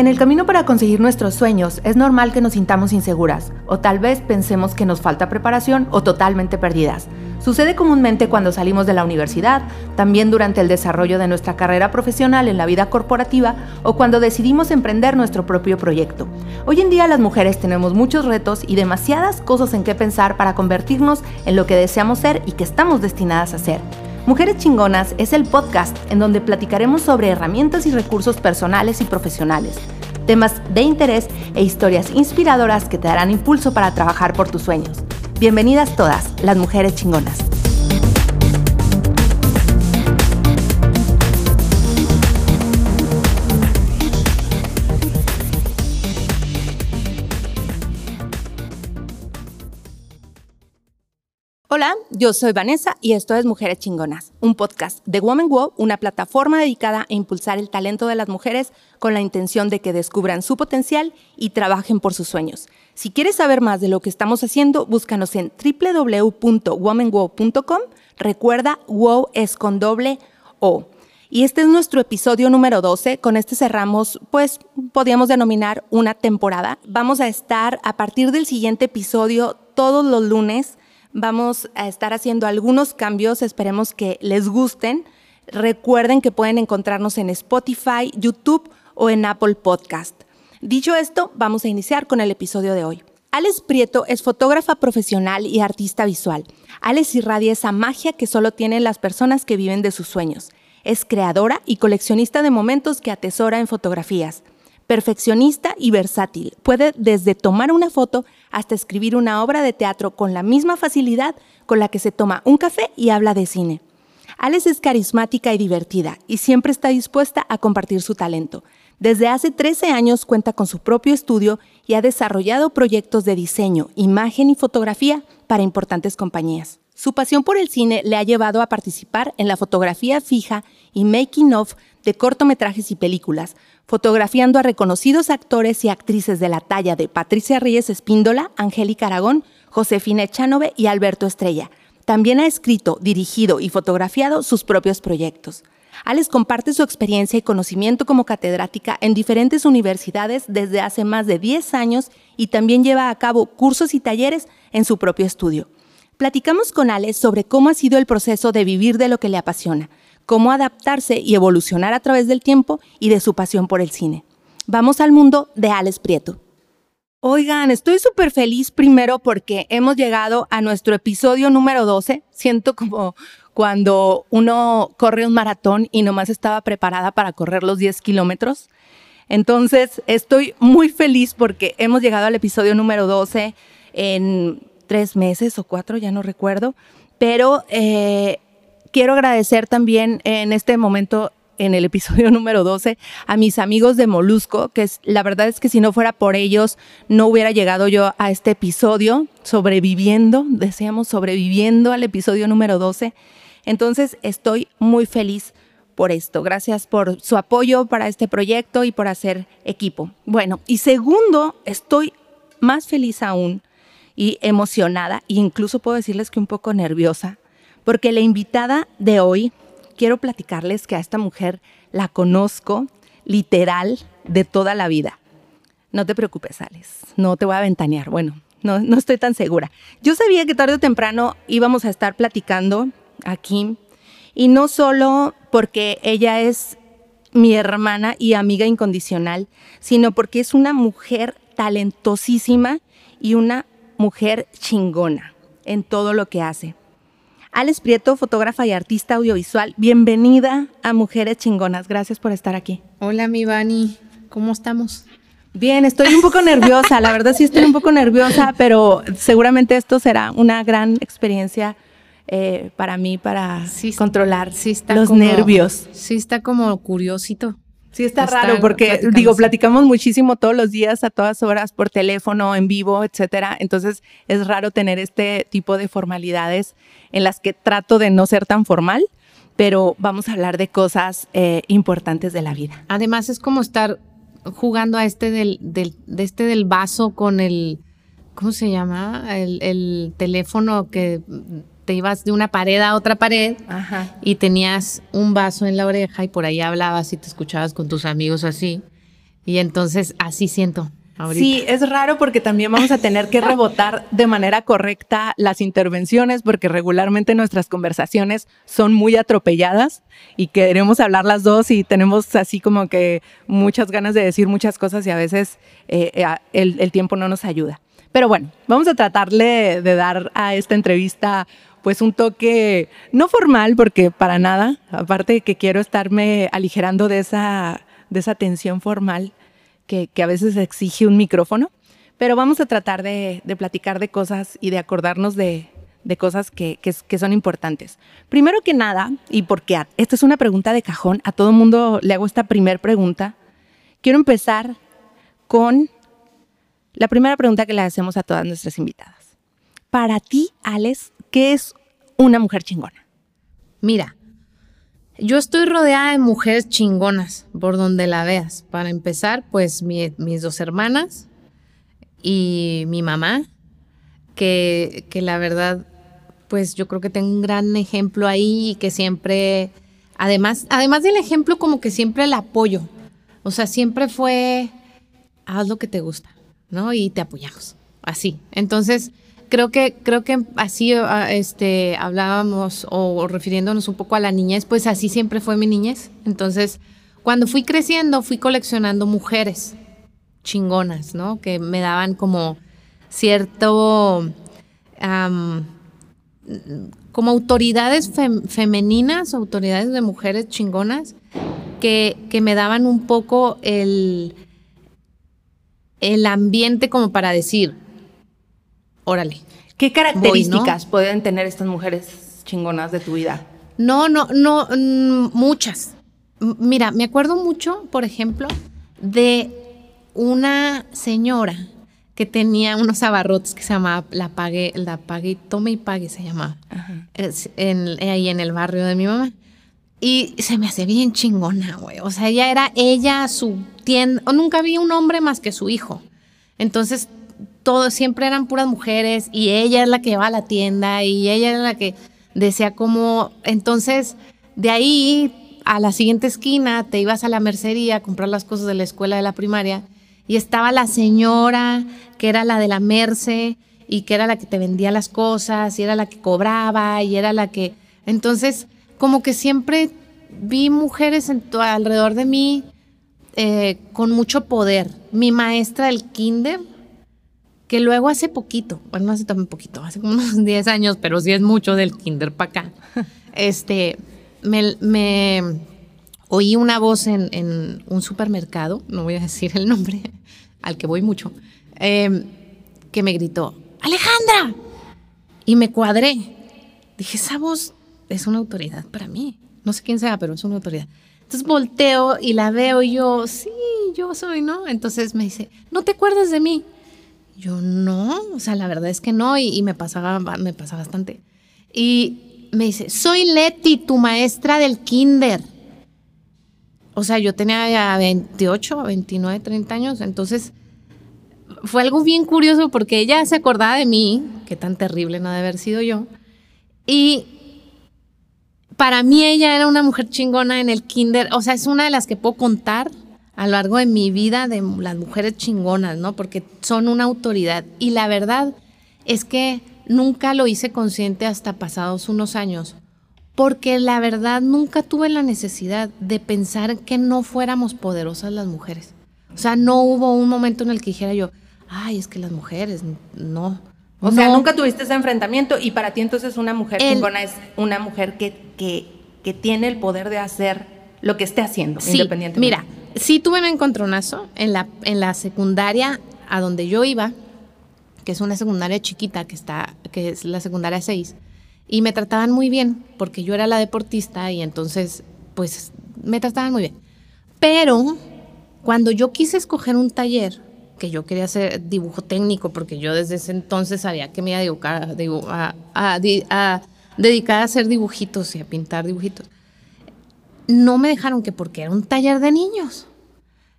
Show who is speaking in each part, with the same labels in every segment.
Speaker 1: En el camino para conseguir nuestros sueños es normal que nos sintamos inseguras o tal vez pensemos que nos falta preparación o totalmente perdidas. Sucede comúnmente cuando salimos de la universidad, también durante el desarrollo de nuestra carrera profesional en la vida corporativa o cuando decidimos emprender nuestro propio proyecto. Hoy en día las mujeres tenemos muchos retos y demasiadas cosas en qué pensar para convertirnos en lo que deseamos ser y que estamos destinadas a ser. Mujeres Chingonas es el podcast en donde platicaremos sobre herramientas y recursos personales y profesionales, temas de interés e historias inspiradoras que te darán impulso para trabajar por tus sueños. Bienvenidas todas, las mujeres chingonas. Hola, yo soy Vanessa y esto es Mujeres Chingonas, un podcast de Woman Wow, una plataforma dedicada a impulsar el talento de las mujeres con la intención de que descubran su potencial y trabajen por sus sueños. Si quieres saber más de lo que estamos haciendo, búscanos en www.womanwow.com. Recuerda, wow es con doble O. Y este es nuestro episodio número 12. Con este cerramos, pues, podríamos denominar una temporada. Vamos a estar a partir del siguiente episodio todos los lunes Vamos a estar haciendo algunos cambios, esperemos que les gusten. Recuerden que pueden encontrarnos en Spotify, YouTube o en Apple Podcast. Dicho esto, vamos a iniciar con el episodio de hoy. Alex Prieto es fotógrafa profesional y artista visual. Alex irradia esa magia que solo tienen las personas que viven de sus sueños. Es creadora y coleccionista de momentos que atesora en fotografías perfeccionista y versátil. Puede desde tomar una foto hasta escribir una obra de teatro con la misma facilidad con la que se toma un café y habla de cine. Alex es carismática y divertida y siempre está dispuesta a compartir su talento. Desde hace 13 años cuenta con su propio estudio y ha desarrollado proyectos de diseño, imagen y fotografía para importantes compañías. Su pasión por el cine le ha llevado a participar en la fotografía fija y making of de cortometrajes y películas, fotografiando a reconocidos actores y actrices de la talla de Patricia Reyes Espíndola, Angélica Aragón, Josefina Echanove y Alberto Estrella. También ha escrito, dirigido y fotografiado sus propios proyectos. Alex comparte su experiencia y conocimiento como catedrática en diferentes universidades desde hace más de 10 años y también lleva a cabo cursos y talleres en su propio estudio. Platicamos con Alex sobre cómo ha sido el proceso de vivir de lo que le apasiona, cómo adaptarse y evolucionar a través del tiempo y de su pasión por el cine. Vamos al mundo de Alex Prieto. Oigan, estoy súper feliz primero porque hemos llegado a nuestro episodio número 12. Siento como cuando uno corre un maratón y nomás estaba preparada para correr los 10 kilómetros. Entonces, estoy muy feliz porque hemos llegado al episodio número 12 en tres meses o cuatro, ya no recuerdo. Pero eh, quiero agradecer también en este momento en el episodio número 12 a mis amigos de Molusco, que la verdad es que si no fuera por ellos no hubiera llegado yo a este episodio sobreviviendo, deseamos sobreviviendo al episodio número 12. Entonces estoy muy feliz por esto. Gracias por su apoyo para este proyecto y por hacer equipo. Bueno, y segundo, estoy más feliz aún y emocionada, e incluso puedo decirles que un poco nerviosa porque la invitada de hoy, quiero platicarles que a esta mujer la conozco literal de toda la vida. No te preocupes, Alex, no te voy a ventanear. Bueno, no, no estoy tan segura. Yo sabía que tarde o temprano íbamos a estar platicando aquí, y no solo porque ella es mi hermana y amiga incondicional, sino porque es una mujer talentosísima y una mujer chingona en todo lo que hace. Alex Prieto, fotógrafa y artista audiovisual, bienvenida a Mujeres Chingonas. Gracias por estar aquí.
Speaker 2: Hola, mi Vani. ¿Cómo estamos?
Speaker 1: Bien, estoy un poco nerviosa, la verdad sí estoy un poco nerviosa, pero seguramente esto será una gran experiencia eh, para mí para controlar los nervios.
Speaker 2: Sí, está como curiosito.
Speaker 1: Sí, está, raro porque, digo, platicamos muchísimo todos los días, a todas horas, por teléfono, en vivo, etcétera. Entonces, es raro tener este tipo de formalidades en las que trato de no ser tan formal, pero vamos a hablar de cosas eh, importantes de la vida.
Speaker 2: Además, es como estar jugando a este del, del, de este del vaso con el, ¿cómo se llama? El, el teléfono que te ibas de una pared a otra pared y tenías un vaso en la oreja y por ahí hablabas y te escuchabas con tus amigos así. Y entonces así siento.
Speaker 1: Sí, es raro porque también vamos a tener que rebotar de manera correcta las intervenciones porque regularmente nuestras conversaciones son muy atropelladas y queremos hablar las dos y tenemos así como que muchas ganas de decir muchas cosas y a veces eh, eh, el, tiempo no nos ayuda. Pero bueno, vamos a tratarle de dar a esta entrevista pues un toque no formal porque para nada, aparte que quiero estarme aligerando de esa, de esa tensión formal que, a veces exige un micrófono, pero vamos a tratar de, platicar de cosas y de acordarnos de, cosas que, son importantes. Primero que nada, y porque esta es una pregunta de cajón, a todo mundo le hago esta primera pregunta, quiero empezar con la primera pregunta que le hacemos a todas nuestras invitadas. Para ti, Alex, ¿qué es una mujer chingona?
Speaker 2: Mira, yo estoy rodeada de mujeres chingonas, por donde la veas. Para empezar, pues mis dos hermanas y mi mamá, que, que la verdad, pues yo creo que tengo un gran ejemplo ahí y que siempre, además, además del ejemplo, como que siempre el apoyo. O sea, siempre fue, haz lo que te gusta, ¿no? Y te apoyamos, así. Entonces, creo que, creo que así ah, este, hablábamos o, refiriéndonos un poco a la niñez, pues así siempre fue mi niñez. Entonces, cuando fui creciendo, fui coleccionando mujeres chingonas, ¿no? Que me daban como cierto, como autoridades femeninas, autoridades de mujeres chingonas, que, que me daban un poco el, el ambiente como para decir, órale.
Speaker 1: ¿Qué características pueden tener estas mujeres chingonas de tu vida?
Speaker 2: No, no, no, mm, muchas. Mira, me acuerdo mucho, por ejemplo, de una señora que tenía unos abarrotes que se llamaba La Pague, La Pague, Tome y Pague se llamaba, ahí en el barrio de mi mamá. Y se me hace bien chingona, güey. O sea, ella era ella, su tienda. Nunca vi un hombre más que su hijo. Entonces todo, siempre eran puras mujeres y ella es la que va a la tienda y ella era la que decía como, entonces de ahí a la siguiente esquina te ibas a la mercería a comprar las cosas de la escuela de la primaria y estaba la señora que era la de la merce y que era la que te vendía las cosas y era la que cobraba y era la que... Entonces, como que siempre vi mujeres en alrededor de mí eh, con mucho poder. Mi maestra del kinder que luego hace poquito, bueno, no hace tan poquito, hace como unos 10 años, pero sí es mucho del kinder para acá, este, me, oí una voz en, un supermercado, no voy a decir el nombre, al que voy mucho, em, que me gritó, Alejandra, y me cuadré. Dije, esa voz es una autoridad para mí. No sé quién sea, pero es una autoridad. Entonces volteo y la veo y yo, sí, yo soy, ¿no? Entonces me dice, ¿no te acuerdas de mí? Yo no, o sea, la verdad es que no, y, me pasaba, me pasa bastante. Y me dice, soy Leti, tu maestra del kinder. O sea, yo tenía ya 28, 29, 30 años, entonces fue algo bien curioso porque ella se acordaba de mí, qué tan terrible no de haber sido yo, y para mí ella era una mujer chingona en el kinder, o sea, es una de las que puedo contar a lo largo de mi vida de las mujeres chingonas, ¿no? Porque son una autoridad. Y la verdad es que nunca lo hice consciente hasta pasados unos años, porque la verdad nunca tuve la necesidad de pensar que no fuéramos poderosas las mujeres. O sea, no hubo un momento en el que dijera yo, ay, es que las mujeres, no.
Speaker 1: O sea, nunca tuviste ese enfrentamiento y para ti entonces una mujer chingona es una mujer que, que, que tiene el poder de hacer lo que esté haciendo,
Speaker 2: sí, independientemente. Mira, sí tuve un encontronazo en la, en la secundaria a donde yo iba, que es una secundaria chiquita, que, está, que es la secundaria 6, y me trataban muy bien, porque yo era la deportista y entonces, pues, me trataban muy bien. Pero cuando yo quise escoger un taller, que yo quería hacer dibujo técnico, porque yo desde ese entonces sabía que me iba a, a, a dedicar a hacer dibujitos y a pintar dibujitos no me dejaron que porque era un taller de niños.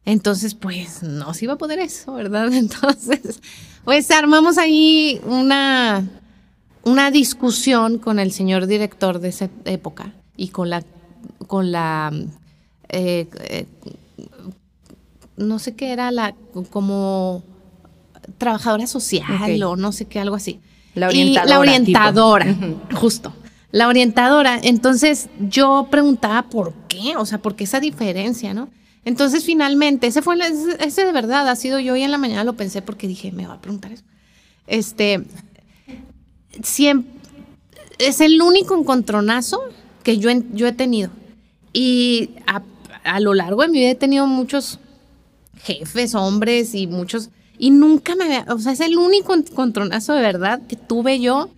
Speaker 2: Entonces, pues no se iba a poder eso, ¿verdad? Entonces, pues armamos ahí una, una discusión con el señor director de esa época y con la, con la, eh, eh, no sé qué era la, como trabajadora social o no sé qué, algo así.
Speaker 1: La
Speaker 2: Y
Speaker 1: orientadora,
Speaker 2: la orientadora,
Speaker 1: tipo.
Speaker 2: justo. La orientadora. Entonces yo preguntaba por qué, o sea, por qué esa diferencia, ¿no? Entonces finalmente, ese fue, ese, de verdad ha sido yo y en la mañana lo pensé porque dije, me va a preguntar eso. Este, siempre, es el único encontronazo que yo, yo he tenido. Y a, a lo largo de mi vida he tenido muchos jefes, hombres y muchos. Y nunca me había. O sea, es el único encontronazo de verdad que tuve yo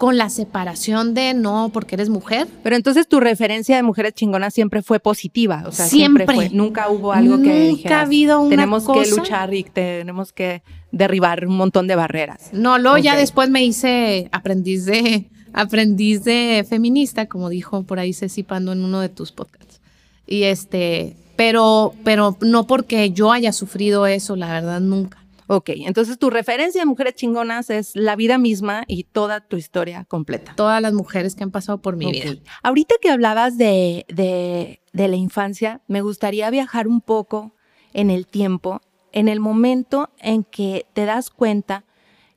Speaker 2: con la separación de no porque eres mujer.
Speaker 1: Pero entonces tu referencia de mujeres chingonas siempre fue positiva, o sea, siempre,
Speaker 2: Siempre.
Speaker 1: fue. Nunca hubo algo que
Speaker 2: Nunca
Speaker 1: dijeras,
Speaker 2: ha habido una
Speaker 1: tenemos que
Speaker 2: cosa".
Speaker 1: luchar y tenemos que derribar un montón de barreras.
Speaker 2: No, luego ya después me hice aprendiz de aprendiz de feminista, como dijo por ahí Ceci Pando en uno de tus podcasts. Y este, pero, pero no porque yo haya sufrido eso, la verdad, nunca.
Speaker 1: Ok, entonces tu referencia de mujeres chingonas es la vida misma y toda tu historia completa.
Speaker 2: Todas las mujeres que han pasado por mi vida.
Speaker 1: Ahorita que hablabas de, de, de la infancia, me gustaría viajar un poco en el tiempo, en el momento en que te das cuenta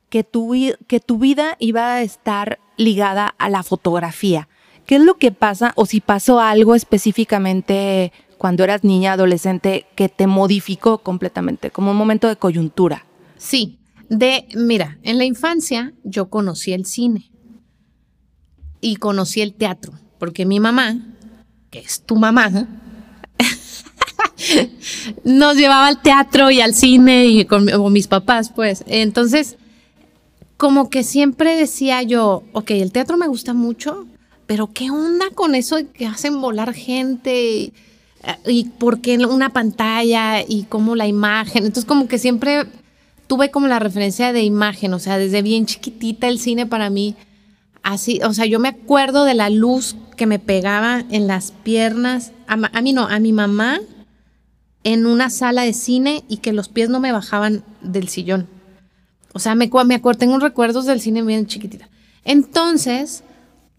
Speaker 1: que tu, que tu vida iba a estar ligada a la fotografía. ¿Qué es lo que pasa o si pasó algo específicamente cuando eras niña, adolescente, que te modificó completamente, como un momento de coyuntura?
Speaker 2: Sí, de, mira, en la infancia yo conocí el cine y conocí el teatro, porque mi mamá, que es tu mamá, nos llevaba al teatro y al cine y con mis papás, pues. Entonces, como que siempre decía yo, ok, el teatro me gusta mucho, pero ¿qué onda con eso de que hacen volar gente? Y, y por qué una pantalla y cómo la imagen. Entonces, como que siempre tuve como la referencia de imagen, o sea, desde bien chiquitita el cine para mí, así, o sea, yo me acuerdo de la luz que me pegaba en las piernas, a, mí no, a mi mamá en una sala de cine y que los pies no me bajaban del sillón. O sea, me, me acuerdo, tengo recuerdos del cine bien chiquitita. Entonces,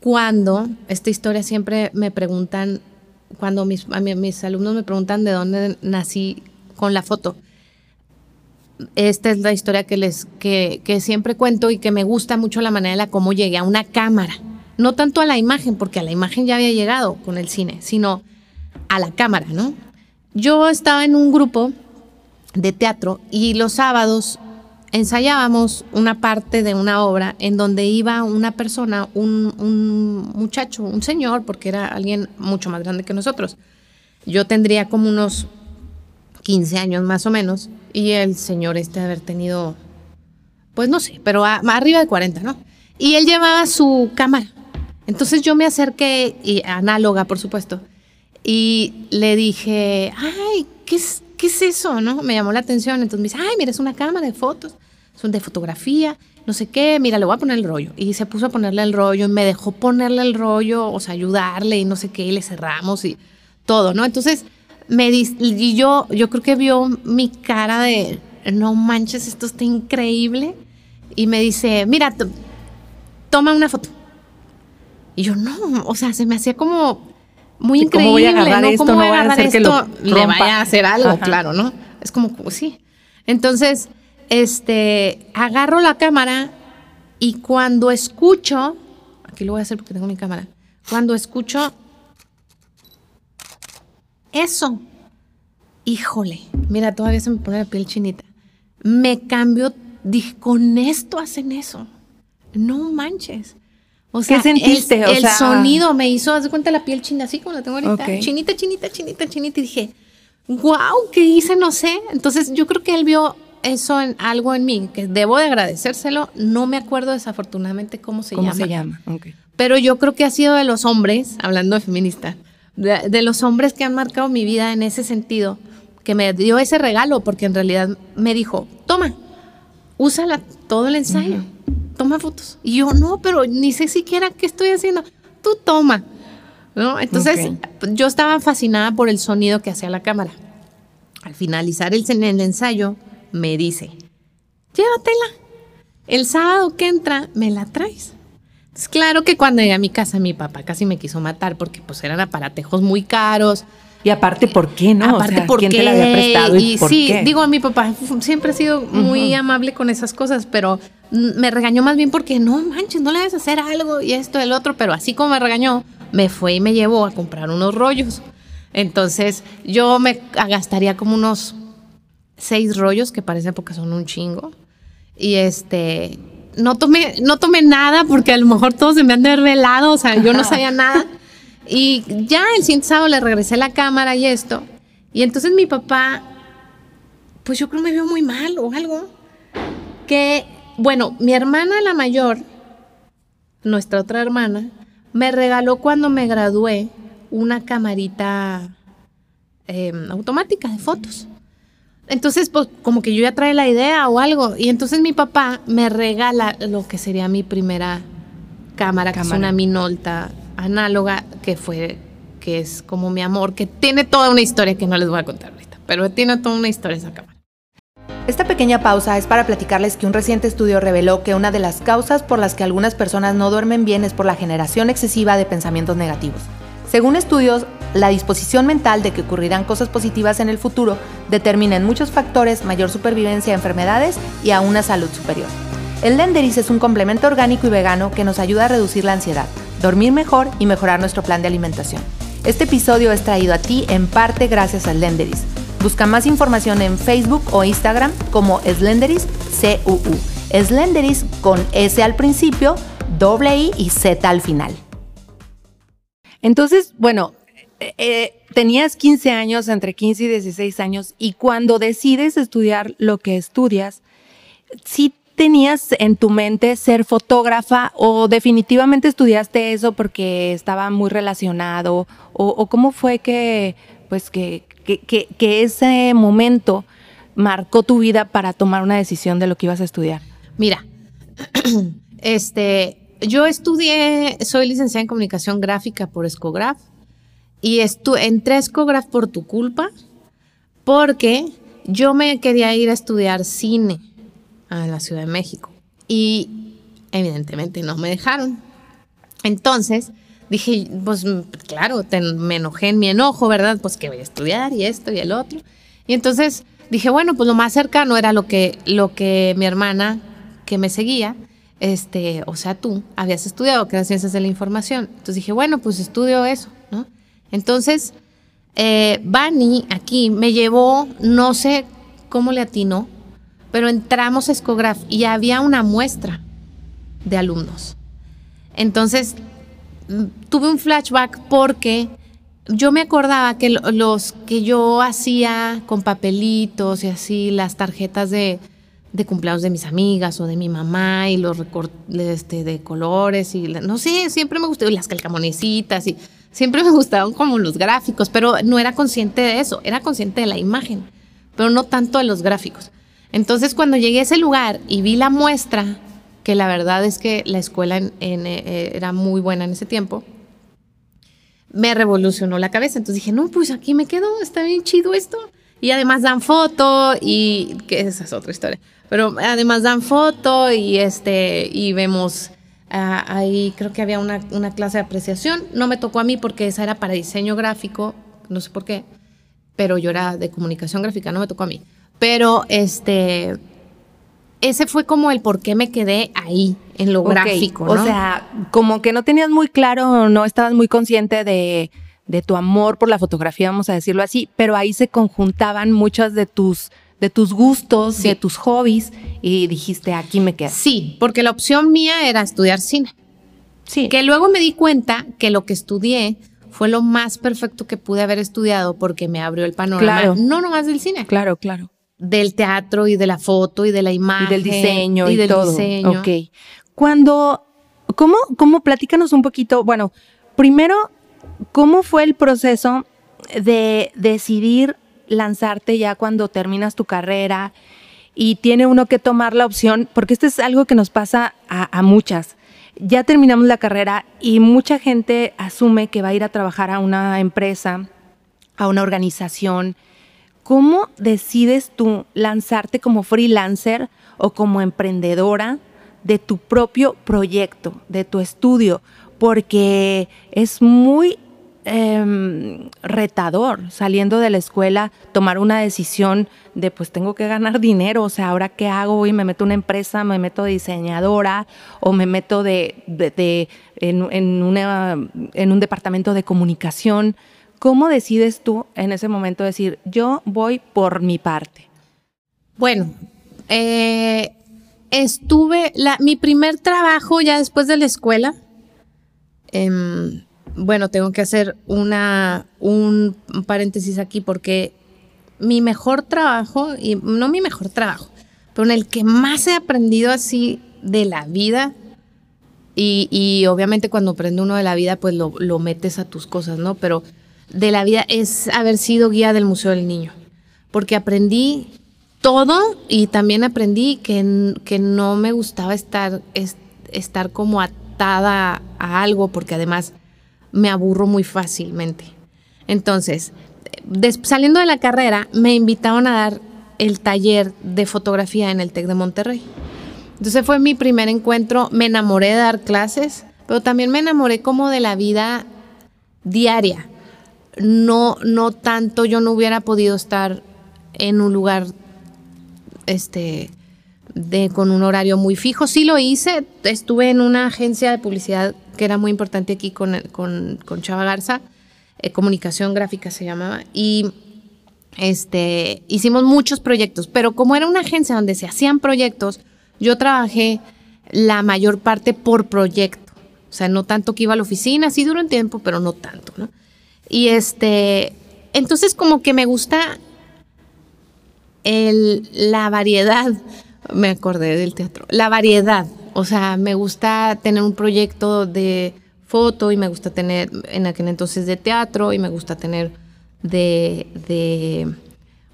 Speaker 2: cuando, esta historia siempre me preguntan, cuando mis, mis alumnos me preguntan de dónde nací con la foto, esta es la historia que les que, que siempre cuento y que me gusta mucho la manera en la cómo llegué a una cámara. No tanto a la imagen, porque a la imagen ya había llegado con el cine, sino a la cámara, ¿no? Yo estaba en un grupo de teatro y los sábados ensayábamos una parte de una obra en donde iba una persona, un, un muchacho, un señor, porque era alguien mucho más grande que nosotros. Yo tendría como unos 15 años más o menos, y el señor este de haber tenido, pues no sé, pero a- arriba de 40, ¿no? Y él llevaba su cámara. Entonces yo me acerqué, y análoga, por supuesto, y le dije, ay, ¿qué es, ¿qué es eso? ¿No? Me llamó la atención. Entonces me dice, ay, mira, es una cámara de fotos, son de fotografía, no sé qué, mira, le voy a poner el rollo. Y se puso a ponerle el rollo, y me dejó ponerle el rollo, o sea, ayudarle y no sé qué, y le cerramos y todo, ¿no? Entonces, me y yo, yo creo que vio mi cara de, no manches, esto está increíble. Y me dice, mira, to- toma una foto. Y yo, no, o sea, se me hacía como muy
Speaker 1: Sí, ¿cómo voy a
Speaker 2: increíble,
Speaker 1: agarrar
Speaker 2: ¿no?
Speaker 1: esto?
Speaker 2: ¿Cómo
Speaker 1: No
Speaker 2: voy a
Speaker 1: a
Speaker 2: agarrar
Speaker 1: hacer que lo
Speaker 2: esto? Le
Speaker 1: rompa.
Speaker 2: vaya a hacer algo,
Speaker 1: Ajá.
Speaker 2: claro, ¿no? Es como, como, sí. Entonces, este, agarro la cámara y cuando escucho, aquí lo voy a hacer porque tengo mi cámara, cuando escucho eso, híjole, mira, todavía se me pone la piel chinita. Me cambió, dije, con esto hacen eso. No manches. O sea,
Speaker 1: sentiste?
Speaker 2: El,
Speaker 1: O
Speaker 2: el
Speaker 1: sea-
Speaker 2: sonido me hizo, haz de cuenta la piel china, así como la tengo ahorita. Chinita, chinita, chinita, chinita. Y dije, wow, ¿qué hice? No sé. Entonces yo creo que él vio eso en algo en mí, que debo de agradecérselo. No me acuerdo desafortunadamente cómo se
Speaker 1: ¿Cómo
Speaker 2: llama.
Speaker 1: se llama? Ok.
Speaker 2: Pero yo creo que ha sido de los hombres, hablando de feminista, de, de los hombres que han marcado mi vida en ese sentido, que me dio ese regalo, porque en realidad me dijo, toma, úsala todo el ensayo, toma fotos. Y yo, no, pero ni sé siquiera qué estoy haciendo, tú toma. ¿No? Entonces, yo estaba fascinada por el sonido que hacía la cámara. Al finalizar el, el ensayo, me dice, llévatela. El sábado que entra, me la traes. Es claro que cuando llegué a mi casa, mi papá casi me quiso matar porque pues eran aparatejos muy caros.
Speaker 1: Y aparte, ¿por qué no?
Speaker 2: Aparte, ¿por
Speaker 1: ¿quién
Speaker 2: qué?
Speaker 1: te la había prestado y, por
Speaker 2: sí,
Speaker 1: qué?
Speaker 2: digo, mi papá siempre ha sido muy amable con esas cosas, pero me regañó más bien porque no manches, no le debes hacer algo y esto, el otro, pero así como me regañó, me fue y me llevó a comprar unos rollos. Entonces, yo me gastaría como unos seis rollos, que parece porque son un chingo. Y este, no tomé, no tomé nada porque a lo mejor todos se me han de haber velado, o sea, yo no sabía nada. Y ya el siguiente sábado le regresé la cámara y esto. Y entonces mi papá, pues yo creo me vio muy mal o algo. Que, bueno, mi hermana la mayor, nuestra otra hermana, me regaló cuando me gradué una camarita em, automática de fotos. Entonces, pues como que yo ya trae la idea o algo. Y entonces mi papá me regala lo que sería mi primera cámara, que es una Minolta análoga, que fue, que es como mi amor, que tiene toda una historia que no les voy a contar ahorita, pero tiene toda una historia esa cámara.
Speaker 1: Esta pequeña pausa es para platicarles que un reciente estudio reveló que una de las causas por las que algunas personas no duermen bien es por la generación excesiva de pensamientos negativos. Según estudios, la disposición mental de que ocurrirán cosas positivas en el futuro determina en muchos factores mayor supervivencia a enfermedades y a una salud superior. El Lenderis es un complemento orgánico y vegano que nos ayuda a reducir la ansiedad, dormir mejor y mejorar nuestro plan de alimentación. Este episodio es traído a ti en parte gracias al Lenderis. Busca más información en Facebook o Instagram como Slenderis CUU. Slenderis con S al principio, doble I y Z al final. Entonces, bueno, eh, eh, tenías 15 años, entre 15 y 16 años, y cuando decides estudiar lo que estudias, ¿sí tenías en tu mente ser fotógrafa o definitivamente estudiaste eso porque estaba muy relacionado? ¿O, cómo fue que, pues, que, que, que ese momento marcó tu vida para tomar una decisión de lo que ibas a estudiar?
Speaker 2: Mira, este, yo estudié, soy licenciada en comunicación gráfica por Escograph y estu entré a Escograph por tu culpa porque yo me quería ir a estudiar cine a la Ciudad de México y evidentemente no me dejaron. Entonces dije, pues claro, te- me enojé en mi enojo, ¿verdad? Pues que voy a estudiar y esto y el otro. Y entonces dije, bueno, pues lo más cercano era lo que, lo que mi hermana que me seguía, este, o sea, tú habías estudiado, que eran ciencias de la información. Entonces dije, bueno, pues estudio eso, ¿no? Entonces, eh, Bani aquí me llevó, no sé cómo le atinó, pero entramos a Escograph y había una muestra de alumnos. Entonces, mm, tuve un flashback porque yo me acordaba que lo- los que yo hacía con papelitos y así, las tarjetas de, de cumpleaños de mis amigas o de mi mamá y los este, de colores y no sé, siempre me gustó y las calcamonecitas y siempre me gustaban como los gráficos, pero no era consciente de eso, era consciente de la imagen, pero no tanto de los gráficos. Entonces cuando llegué a ese lugar y vi la muestra, que la verdad es que la escuela eh, era muy buena en ese tiempo, me revolucionó la cabeza. Entonces dije, no, pues aquí me quedo, está bien chido esto. Y además dan foto y que esa es otra historia. Pero además dan foto y este y vemos ah, ahí creo que había una, una clase de apreciación. No me tocó a mí porque esa era para diseño gráfico, no sé por qué. Pero yo era de comunicación gráfica, no me tocó a mí. Pero este ese fue como el por qué me quedé ahí en lo
Speaker 1: Ok,
Speaker 2: gráfico, ¿no?
Speaker 1: O sea, como que no tenías muy claro, no estabas muy consciente de, de tu amor por la fotografía, vamos a decirlo así, pero ahí se conjuntaban muchas de tus, de tus gustos,
Speaker 2: Sí.
Speaker 1: de tus hobbies, y dijiste, aquí me quedo.
Speaker 2: Sí, porque la opción mía era estudiar cine.
Speaker 1: Sí.
Speaker 2: Que luego me di cuenta que lo que estudié fue lo más perfecto que pude haber estudiado porque me abrió el panorama,
Speaker 1: Claro.
Speaker 2: no nomás del cine,
Speaker 1: Claro, claro.
Speaker 2: del teatro y de la foto y de la imagen.
Speaker 1: Y del diseño y,
Speaker 2: del
Speaker 1: todo.
Speaker 2: diseño.
Speaker 1: Ok. Cuando, ¿cómo, cómo, platícanos un poquito, bueno, primero, ¿cómo fue el proceso de decidir lanzarte ya cuando terminas tu carrera y tiene uno que tomar la opción, porque esto es algo que nos pasa a, muchas. Ya terminamos la carrera y mucha gente asume que va a ir a trabajar a una empresa, a una organización. ¿Cómo decides tú lanzarte como freelancer o como emprendedora de tu propio proyecto, de tu estudio? Porque es muy em, retador saliendo de la escuela, tomar una decisión de pues tengo que ganar dinero, o sea, ahora qué hago, y me meto a una empresa, me meto de diseñadora o me meto de, en, en, una, en un departamento de comunicación. ¿Cómo decides tú en ese momento decir, yo voy por mi parte?
Speaker 2: Bueno, eh, estuve, mi primer trabajo ya después de la escuela, em, bueno, tengo que hacer una, un paréntesis aquí porque mi mejor trabajo, y no mi mejor trabajo, pero en el que más he aprendido así de la vida, y, y obviamente cuando aprende uno de la vida, pues lo, lo, metes a tus cosas, ¿no? Pero de la vida es haber sido guía del Museo del Niño, porque aprendí todo y también aprendí que, que no me gustaba estar, estar como atada a algo porque además me aburro muy fácilmente. Entonces, saliendo de la carrera, me invitaron a dar el taller de fotografía en el TEC de Monterrey. Entonces fue mi primer encuentro, me enamoré de dar clases, pero también me enamoré como de la vida diaria. No, no tanto, yo no hubiera podido estar en un lugar este, de, con un horario muy fijo. Sí lo hice, estuve en una agencia de publicidad que era muy importante aquí con, con, con Chava Garza, eh, comunicación gráfica se llamaba, y este, hicimos muchos proyectos, pero como era una agencia donde se hacían proyectos, yo trabajé la mayor parte por proyecto. O sea, no tanto que iba a la oficina, sí duró un tiempo, pero no tanto, ¿no? Y este, entonces como que me gusta el, la variedad, me acordé del teatro, la variedad, o sea, me gusta tener un proyecto de foto y me gusta tener en aquel entonces de teatro y me gusta tener de, de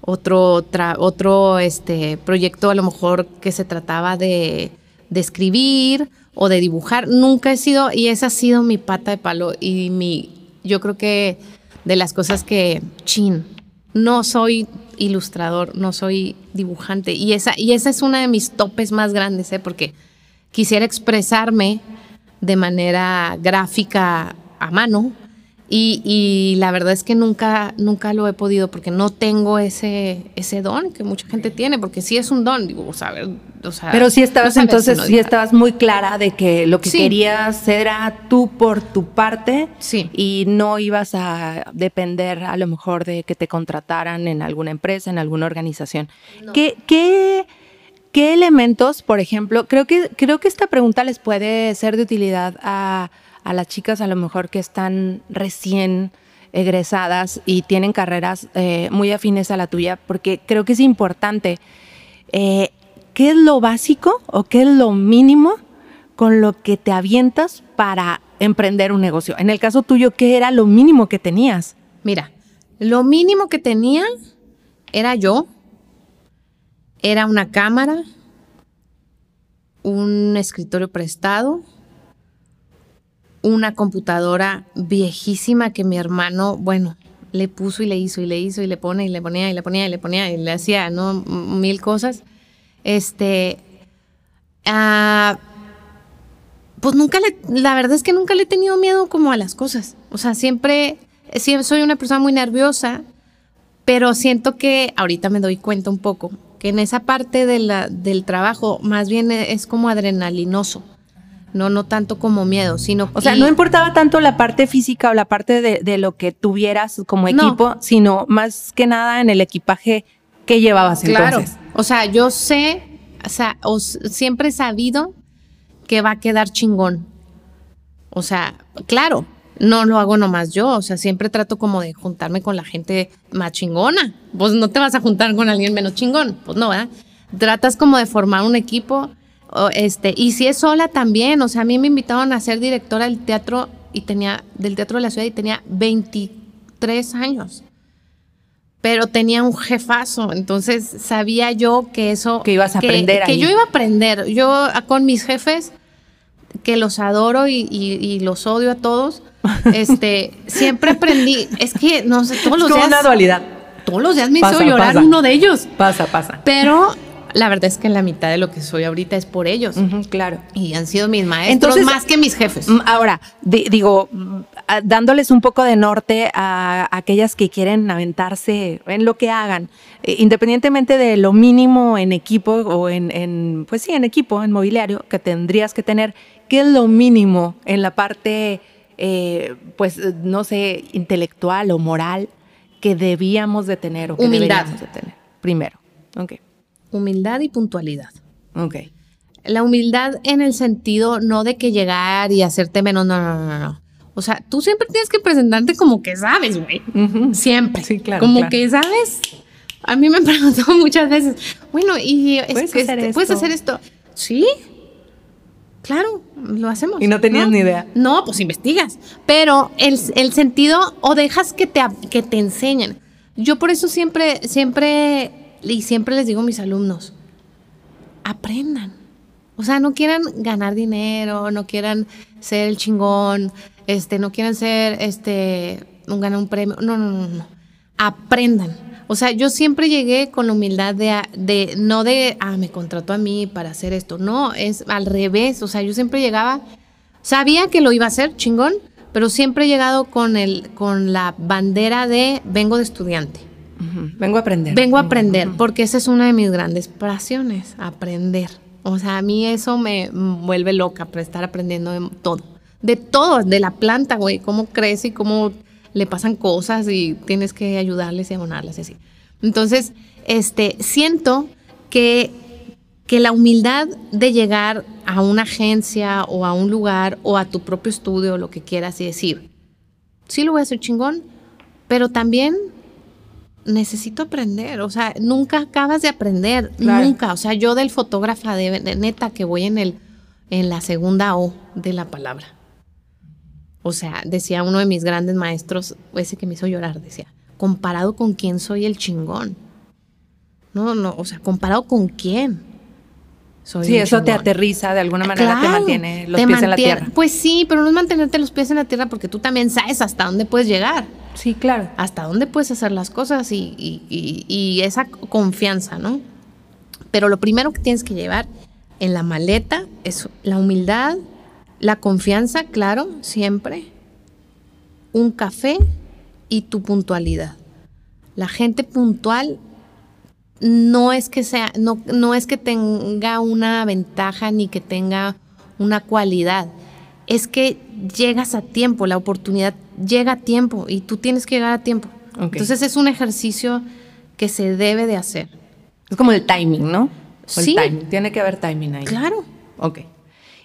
Speaker 2: otro, otro este, proyecto a lo mejor que se trataba de, de escribir o de dibujar. Nunca he sido, y esa ha sido mi pata de palo y mi, yo creo que de las cosas que, chin, no soy ilustrador, no soy dibujante. Y esa, y esa es una de mis topes más grandes, ¿eh? porque quisiera expresarme de manera gráfica a mano. Y, la verdad es que nunca, nunca lo he podido porque no tengo ese, ese don que mucha gente tiene, porque sí es un don, digo, o sea,
Speaker 1: pero sí estabas entonces, sí estabas muy clara de que lo que querías era tú por tu parte
Speaker 2: sí.
Speaker 1: y no ibas a depender a lo mejor de que te contrataran en alguna empresa, en alguna organización. ¿Qué, qué, qué elementos, por ejemplo, creo que, creo que esta pregunta les puede ser de utilidad a, a las chicas a lo mejor que están recién egresadas y tienen carreras eh, muy afines a la tuya, porque creo que es importante. Eh, ¿qué es lo básico o qué es lo mínimo con lo que te avientas para emprender un negocio? En el caso tuyo, ¿qué era lo mínimo que tenías?
Speaker 2: Mira, lo mínimo que tenía era yo, era una cámara, un escritorio prestado, una computadora viejísima que mi hermano, bueno, le puso y le hizo y le hizo y le pone y le ponía y le ponía y le ponía y le hacía, ¿no? Mil cosas. Este, ah, pues nunca le, la verdad es que nunca le he tenido miedo como a las cosas. O sea, siempre, siempre soy una persona muy nerviosa, pero siento que ahorita me doy cuenta un poco que en esa parte de la, del trabajo más bien es como adrenalinoso. No, no tanto como miedo, sino...
Speaker 1: O sea, no importaba tanto la parte física o la parte de, lo que tuvieras como equipo, sino más que nada en el equipaje que llevabas claro.
Speaker 2: O sea, yo sé, o sea, siempre he sabido que va a quedar chingón. O sea, claro, no lo hago nomás yo, o sea, siempre trato como de juntarme con la gente más chingona. Pues no te vas a juntar con alguien menos chingón, pues no, ¿verdad? Tratas como de formar un equipo, este, y si es sola también, o sea, a mí me invitaron a ser directora del teatro y tenía, del teatro de la ciudad y tenía 23 años pero tenía un jefazo, entonces sabía yo que eso...
Speaker 1: Que ibas a aprender.
Speaker 2: Que yo iba a aprender. Yo con mis jefes, que los adoro y, los odio a todos, este, siempre aprendí, es que, no sé, todos los
Speaker 1: es
Speaker 2: días...
Speaker 1: una dualidad.
Speaker 2: Todos los días me hizo llorar uno de ellos.
Speaker 1: Pasa, pasa.
Speaker 2: Pero la verdad es que la mitad de lo que soy ahorita es por ellos.
Speaker 1: claro.
Speaker 2: Y han sido mis maestros más que mis jefes.
Speaker 1: Mm, ahora, digo, dándoles un poco de norte a aquellas que quieren aventarse en lo que hagan, eh, independientemente de lo mínimo en equipo o en, en, pues sí, en equipo, en mobiliario que tendrías que tener, ¿qué es lo mínimo en la parte, eh, pues, no sé, intelectual o moral que debíamos de tener o que
Speaker 2: Humildad.
Speaker 1: deberíamos de tener? Primero, ok,
Speaker 2: Humildad y puntualidad.
Speaker 1: ok.
Speaker 2: La humildad en el sentido no de que llegar y hacerte menos, no, no, no, no. O sea, tú siempre tienes que presentarte como que sabes, güey.
Speaker 1: Ujú.
Speaker 2: Siempre.
Speaker 1: Sí, claro,
Speaker 2: Como
Speaker 1: claro.
Speaker 2: que sabes. A mí me han preguntado muchas veces, bueno, y es
Speaker 1: ¿Puedes
Speaker 2: que
Speaker 1: hacer
Speaker 2: este, ¿puedes hacer esto? Sí. Claro, lo hacemos.
Speaker 1: Y no tenías ni idea.
Speaker 2: No, pues investigas. Pero el, el sentido, o dejas que te, que te enseñen. Yo por eso siempre, siempre, y siempre les digo a mis alumnos, aprendan. O sea, no quieran ganar dinero, no quieran ser el chingón, este, no quieran ser, este, un ganar un premio. No, no, no, no. Aprendan. O sea, yo siempre llegué con la humildad de, de, no de, ah, me contrató a mí para hacer esto. No, es al revés. O sea, yo siempre llegaba, sabía que lo iba a hacer, chingón, pero siempre he llegado con, el, con la bandera de, vengo de estudiante.
Speaker 1: Vengo a aprender.
Speaker 2: Vengo a aprender, porque esa es una de mis grandes pasiones, aprender. O sea, a mí eso me vuelve loca, estar aprendiendo de todo. De todo, de la planta, güey, cómo crece y cómo le pasan cosas y tienes que ayudarles y abonarlas y así. Entonces, este, siento que, que la humildad de llegar a una agencia o a un lugar o a tu propio estudio, lo que quieras, y decir, sí lo voy a hacer chingón, pero también necesito aprender, o sea, nunca acabas de aprender,
Speaker 1: Claro.
Speaker 2: nunca, o sea, yo del fotógrafa de, de neta que voy en el en la segunda O de la palabra. O sea, decía uno de mis grandes maestros, ese que me hizo llorar, decía, comparado con quién soy el chingón. No, no, o sea, comparado con quién. Soy
Speaker 1: Sí, eso te aterriza, de alguna manera te
Speaker 2: Claro,
Speaker 1: mantiene los
Speaker 2: te
Speaker 1: pies en la tierra.
Speaker 2: Pues sí, pero no es mantenerte los pies en la tierra porque tú también sabes hasta dónde puedes llegar
Speaker 1: Sí, claro.
Speaker 2: hasta dónde puedes hacer las cosas y, y- y- y esa confianza, ¿no? Pero lo primero que tienes que llevar en la maleta es la humildad, la confianza, claro, siempre, un café y tu puntualidad. La gente puntual no es que sea, no, no es que tenga una ventaja ni que tenga una cualidad. Es que llegas a tiempo, la oportunidad llega a tiempo y tú tienes que llegar a tiempo. Entonces es un ejercicio que se debe de hacer.
Speaker 1: Es como el timing, ¿no? El
Speaker 2: Sí.
Speaker 1: timing. Tiene que haber timing ahí.
Speaker 2: Claro.
Speaker 1: Ok.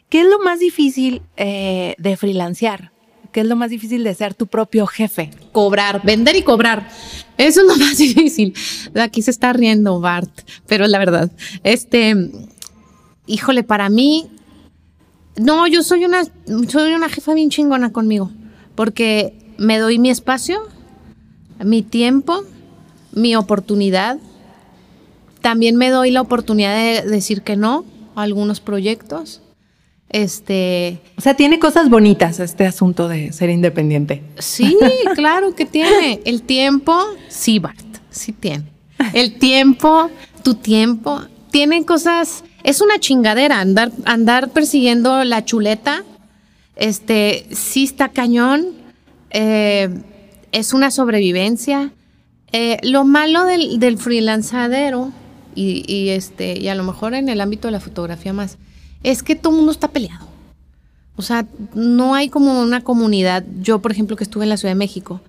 Speaker 1: ¿Qué es lo más difícil eh, de freelancear? ¿Qué es lo más difícil de ser tu propio jefe?
Speaker 2: Cobrar, vender y cobrar. Eso es lo más difícil. Aquí se está riendo Bart, pero la verdad. Este, híjole, para mí, no, yo soy una, soy una jefa bien chingona conmigo, porque me doy mi espacio, mi tiempo, mi oportunidad. También me doy la oportunidad de decir que no a algunos proyectos. Este,
Speaker 1: O sea, tiene cosas bonitas este asunto de ser independiente.
Speaker 2: Sí, claro que tiene. El tiempo, sí, Bart, sí tiene. El tiempo, tu tiempo, tiene cosas. Es una chingadera andar, andar persiguiendo la chuleta. Este, sí está cañón. eh, es una sobrevivencia. Eh, lo malo del, del freelanzadero, y, y este, y a lo mejor en el ámbito de la fotografía más, es que todo el mundo está peleado. O sea, no hay como una comunidad. Yo, por ejemplo, que estuve en la Ciudad de México,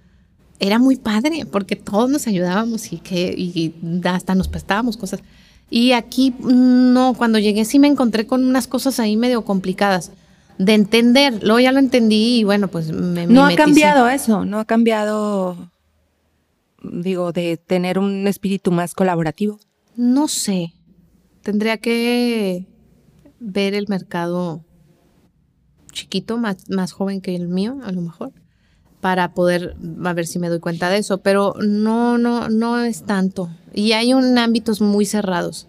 Speaker 2: era muy padre porque todos nos ayudábamos y que y hasta nos prestábamos cosas. Y aquí no, cuando llegué sí me encontré con unas cosas ahí medio complicadas de entender. Luego ya lo entendí y bueno, pues me
Speaker 1: No ha cambiado eso, no ha cambiado, digo, de tener un espíritu más colaborativo.
Speaker 2: No sé. Tendría que ver el mercado chiquito, más, más joven que el mío, a lo mejor, para poder a ver si me doy cuenta de eso. Pero no, no, no es tanto. Y hay un ámbitos muy cerrados.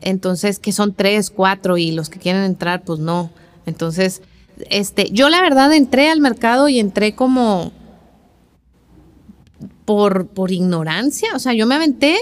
Speaker 2: Entonces, que son tres, cuatro, y los que quieren entrar, pues no. Entonces, este, yo la verdad entré al mercado y entré como por, por ignorancia. O sea, yo me aventé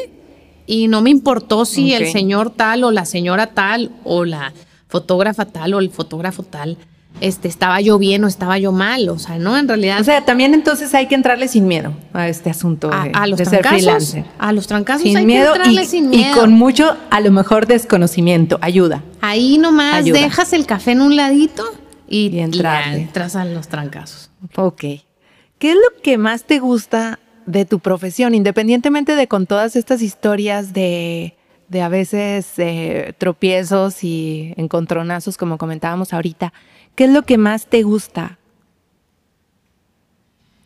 Speaker 2: y no me importó si el señor tal o la señora tal o la fotógrafa tal o el fotógrafo tal este, estaba yo bien o estaba yo mal, o sea, no, en realidad.
Speaker 1: O sea, también entonces hay que entrarle sin miedo a este asunto
Speaker 2: a,
Speaker 1: de,
Speaker 2: a los
Speaker 1: de ser
Speaker 2: trancazos,
Speaker 1: freelancer.
Speaker 2: a los trancazos
Speaker 1: Sin
Speaker 2: hay
Speaker 1: miedo,
Speaker 2: que entrarle
Speaker 1: y,
Speaker 2: sin
Speaker 1: y
Speaker 2: miedo.
Speaker 1: con mucho, a lo mejor, desconocimiento. Ayuda.
Speaker 2: Ahí nomás
Speaker 1: Ayuda.
Speaker 2: dejas el café en un ladito y,
Speaker 1: Y
Speaker 2: entras a los trancazos.
Speaker 1: Ok. ¿Qué es lo que más te gusta de tu profesión, independientemente de con todas estas historias de, de a veces eh, tropiezos y encontronazos, como comentábamos ahorita? ¿Qué es lo que más te gusta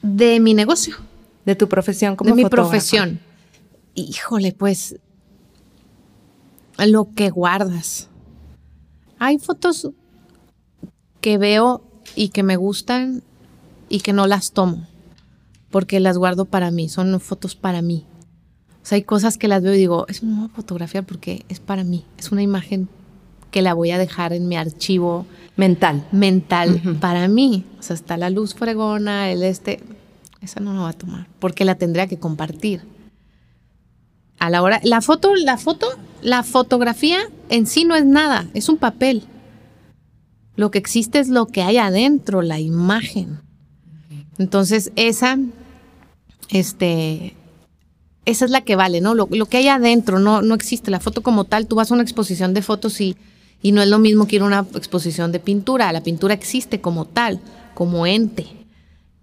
Speaker 2: De mi negocio.
Speaker 1: de tu profesión como
Speaker 2: de mi profesión. Híjole, pues lo que guardas. Hay fotos que veo y que me gustan y que no las tomo porque las guardo para mí, son fotos para mí. O sea, hay cosas que las veo y digo, es una fotografía porque es para mí, es una imagen que la voy a dejar en mi archivo
Speaker 1: Mental.
Speaker 2: mental para mí. O sea, está la luz fregona, el este, esa no la va a tomar, porque la tendría que compartir. A la hora, la foto, la foto, la fotografía en sí no es nada, es un papel. Lo que existe es lo que hay adentro, la imagen. Entonces, esa, este, esa es la que vale, ¿no? Lo, lo que hay adentro, no, no existe. La foto como tal, tú vas a una exposición de fotos y, y no es lo mismo que ir a una exposición de pintura. La pintura existe como tal, como ente.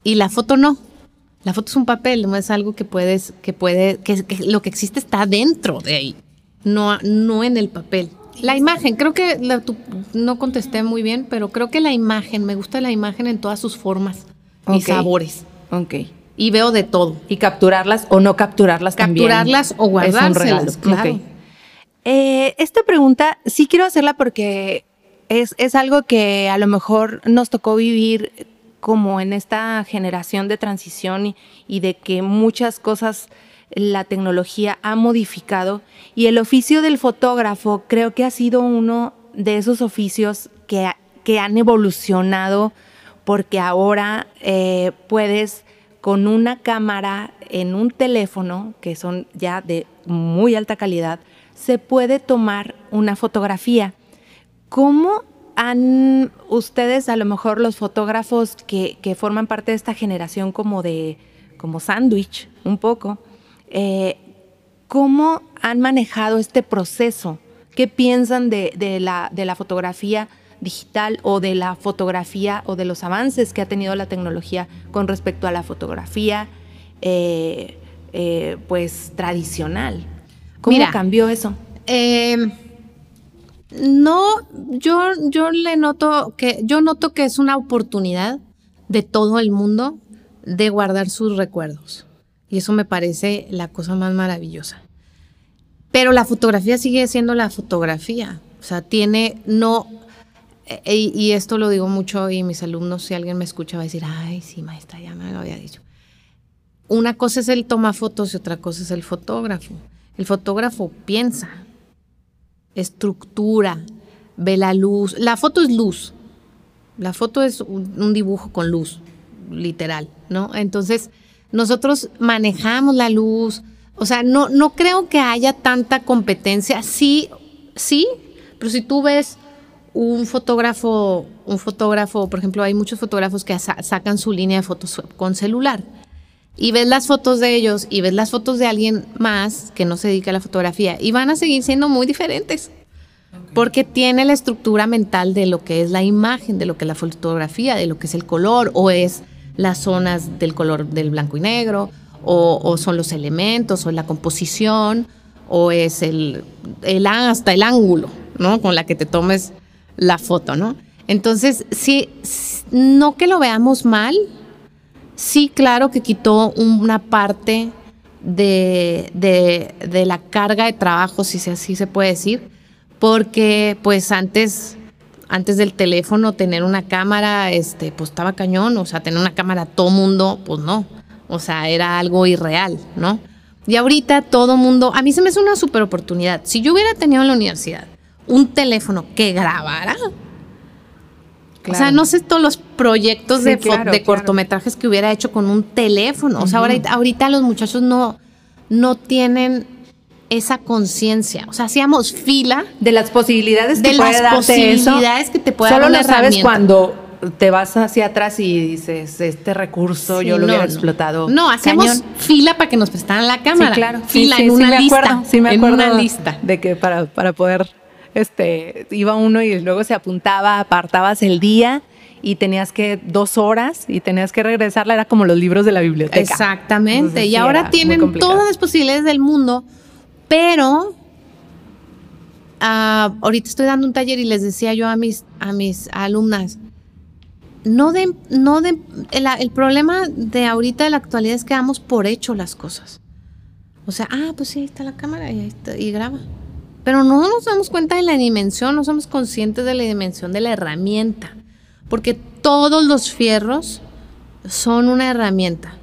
Speaker 2: Y la foto no. La foto es un papel, no es algo que puedes, que puede, que, que lo que existe está dentro de ahí, no, no en el papel. La imagen, creo que la- tu- no contesté muy bien, pero creo que la imagen, me gusta la imagen en todas sus formas y sabores.
Speaker 1: Ok.
Speaker 2: Y veo de todo.
Speaker 1: Y capturarlas o no capturarlas también.
Speaker 2: Capturarlas o
Speaker 1: Es un
Speaker 2: guardárselas, claro.
Speaker 1: Ok. Eh, esta pregunta sí quiero hacerla porque es, es algo que a lo mejor nos tocó vivir como en esta generación de transición y, y de que muchas cosas la tecnología ha modificado y el oficio del fotógrafo creo que ha sido uno de esos oficios que, que han evolucionado porque ahora eh, puedes con una cámara en un teléfono, que son ya de muy alta calidad, se puede tomar una fotografía. ¿Cómo han ustedes, a lo mejor los fotógrafos que, forman parte de esta generación como de, como sándwich, un poco, eh, cómo han manejado este proceso? ¿Qué piensan de la, de la fotografía digital o de la fotografía o de los avances que ha tenido la tecnología con respecto a la fotografía eh, eh, pues tradicional? ¿Cómo
Speaker 2: Mira,
Speaker 1: cambió eso?
Speaker 2: Eh, no, yo, yo le noto que, yo noto que es una oportunidad de todo el mundo de guardar sus recuerdos. Y eso me parece la cosa más maravillosa. Pero la fotografía sigue siendo la fotografía. O sea, tiene, no, y, y esto lo digo mucho y mis alumnos, si alguien me escucha, va a decir, ay, sí, maestra, ya me lo había dicho. Una cosa es el toma fotos y otra cosa es el fotógrafo. El fotógrafo piensa, estructura, ve la luz. La foto es luz. La foto es un, un dibujo con luz, literal, ¿no? Entonces, nosotros manejamos la luz. O sea, no, no creo que haya tanta competencia. Sí, sí, pero si tú ves un fotógrafo, un fotógrafo, por ejemplo, hay muchos fotógrafos que sa- sacan su línea de fotos con celular. Y ves las fotos de ellos y ves las fotos de alguien más que no se dedica a la fotografía y van a seguir siendo muy diferentes. Porque tiene la estructura mental de lo que es la imagen, de lo que es la fotografía, de lo que es el color, o es las zonas del color del blanco y negro, o, o son los elementos, o la composición, o es el, el hasta el ángulo, ¿no? Con la que te tomes la foto, ¿no? Entonces, sí, no que lo veamos mal, sí, claro que quitó una parte de, de- la carga de trabajo, si así se puede decir, porque pues antes, antes del teléfono tener una cámara, este, pues estaba cañón, o sea, tener una cámara todo mundo, pues no, o sea, era algo irreal, ¿no? Y ahorita todo mundo, a mí se me hace una super oportunidad. Si yo hubiera tenido en la universidad un teléfono que grabara, o sea, no sé todos los proyectos
Speaker 1: Sí,
Speaker 2: de, fo-
Speaker 1: claro,
Speaker 2: de
Speaker 1: claro.
Speaker 2: cortometrajes que hubiera hecho con un teléfono. O sea, ahorita, ahorita los muchachos no, no tienen esa conciencia. O sea, hacíamos fila
Speaker 1: de las posibilidades
Speaker 2: de
Speaker 1: que
Speaker 2: las
Speaker 1: darte eso,
Speaker 2: posibilidades que te puede
Speaker 1: solo lo sabes cuando te vas hacia atrás y dices, este recurso yo lo hubiera explotado.
Speaker 2: No, hacemos fila para que nos prestaran la cámara.
Speaker 1: Sí, claro.
Speaker 2: Fila en una lista.
Speaker 1: Acuerdo, sí, me acuerdo. En una lista. De que para, para poder, este, iba uno y luego se apuntaba, apartabas el día y tenías que dos horas y tenías que regresarla, era como los libros de la biblioteca.
Speaker 2: Exactamente, y ahora tienen todas las posibilidades del mundo, pero ah, ahorita estoy dando un taller y les decía yo a mis, a mis alumnas, no de, no de, el, problema de ahorita de la actualidad es que damos por hecho las cosas. O sea, ah, pues sí, ahí está la cámara y, ahí y graba. Pero no nos damos cuenta de la dimensión, no somos conscientes de la dimensión de la herramienta porque todos los fierros son una herramienta.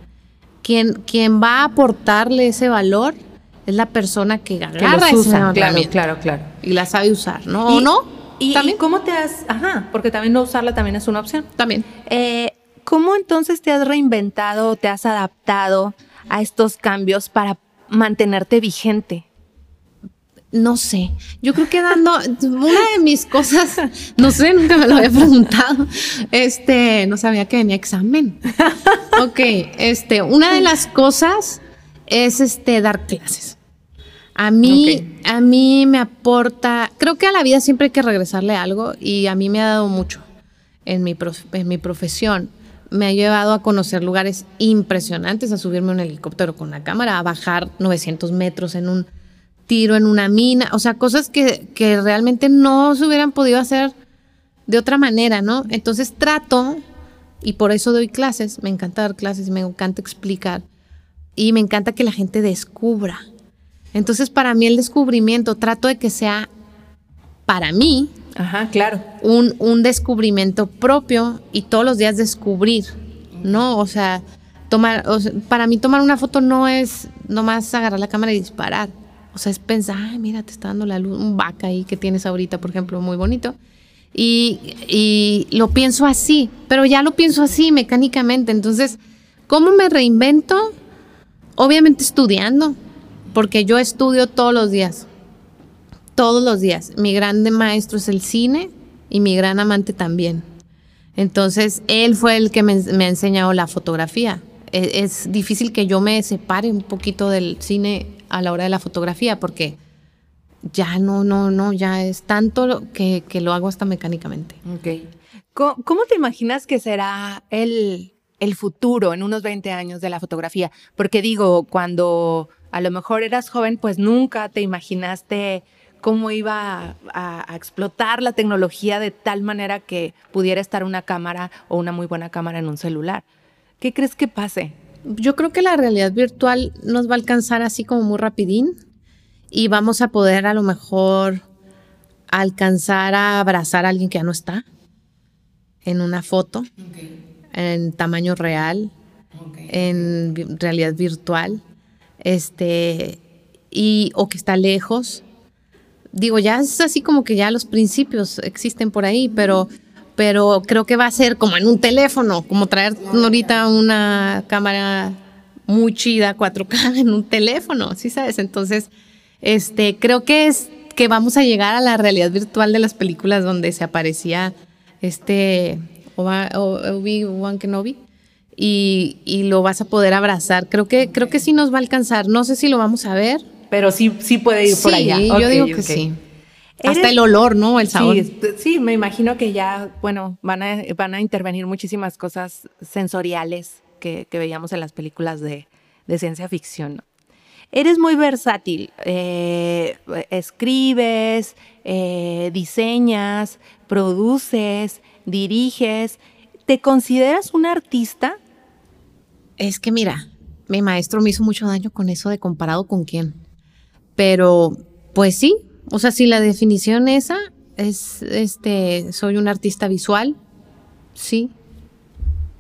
Speaker 2: Quien, quien va a aportarle ese valor es la persona que agarra
Speaker 1: que usa, claro, claro, claro.
Speaker 2: Y la sabe usar, ¿no? ¿O no?
Speaker 1: Y, ¿También? cómo te has...? Ajá, porque también no usarla también es una opción.
Speaker 2: También.
Speaker 1: Eh, ¿Cómo entonces te has reinventado, te has adaptado a estos cambios para mantenerte vigente?
Speaker 2: No sé, yo creo que dando una de mis cosas, no sé, nunca me lo había preguntado, este, no sabía que venía examen. Ok, este, una de las cosas es este, dar clases. A mí, a mí me aporta, creo que a la vida siempre hay que regresarle algo y a mí me ha dado mucho en mi, en mi profesión. Me ha llevado a conocer lugares impresionantes, a subirme a un helicóptero con la cámara, a bajar 900 metros en un tiro en una mina, o sea, cosas que, que realmente no se hubieran podido hacer de otra manera, ¿no? Entonces trato, y por eso doy clases, me encanta dar clases, me encanta explicar, y me encanta que la gente descubra. Entonces, para mí el descubrimiento, trato de que sea para mí,
Speaker 1: Ajá, claro.
Speaker 2: Un, un descubrimiento propio y todos los días descubrir, ¿no? O sea, tomar, para mí tomar una foto no es nomás agarrar la cámara y disparar. O sea, es pensar, ay, mira, te está dando la luz, un vaca ahí que tienes ahorita, por ejemplo, muy bonito. Y, y, lo pienso así, pero ya lo pienso así mecánicamente. Entonces, ¿cómo me reinvento? Obviamente estudiando, porque yo estudio todos los días. Todos los días. Mi grande maestro es el cine y mi gran amante también. Entonces, él fue el que me, me ha enseñado la fotografía. Es, es difícil que yo me separe un poquito del cine a la hora de la fotografía, porque ya no, no, no, ya es tanto que, que lo hago hasta mecánicamente.
Speaker 1: Ok. ¿Cómo, te imaginas que será el, el futuro en unos 20 años de la fotografía? Porque digo, cuando a lo mejor eras joven, pues nunca te imaginaste cómo iba a, a, explotar la tecnología de tal manera que pudiera estar una cámara o una muy buena cámara en un celular. ¿Qué crees que pase?
Speaker 2: Yo creo que la realidad virtual nos va a alcanzar así como muy rapidín y vamos a poder a lo mejor alcanzar a abrazar a alguien que ya no está en una foto, en tamaño real, en realidad virtual, este, y, o que está lejos. Digo, ya es así como que ya los principios existen por ahí, pero pero creo que va a ser como en un teléfono, como traer ahorita una cámara muy chida 4K en un teléfono, ¿sí sabes? Entonces, este, creo que es que vamos a llegar a la realidad virtual de las películas donde se aparecía este Obi-Wan Kenobi y, y lo vas a poder abrazar. Creo que, creo que sí nos va a alcanzar. No sé si lo vamos a ver.
Speaker 1: Pero sí, sí puede ir por allá.
Speaker 2: yo digo que sí. Hasta el olor, ¿no? El sabor.
Speaker 1: Sí, me imagino que ya, bueno, van a, van a intervenir muchísimas cosas sensoriales que, veíamos en las películas de, ciencia ficción. Eres muy versátil, eh, escribes, eh, diseñas, produces, diriges. ¿Te consideras un artista?
Speaker 2: Es que mira, mi maestro me hizo mucho daño con eso de comparado con quién. Pero, pues sí, o sea, si la definición esa es, este, soy un artista visual, sí.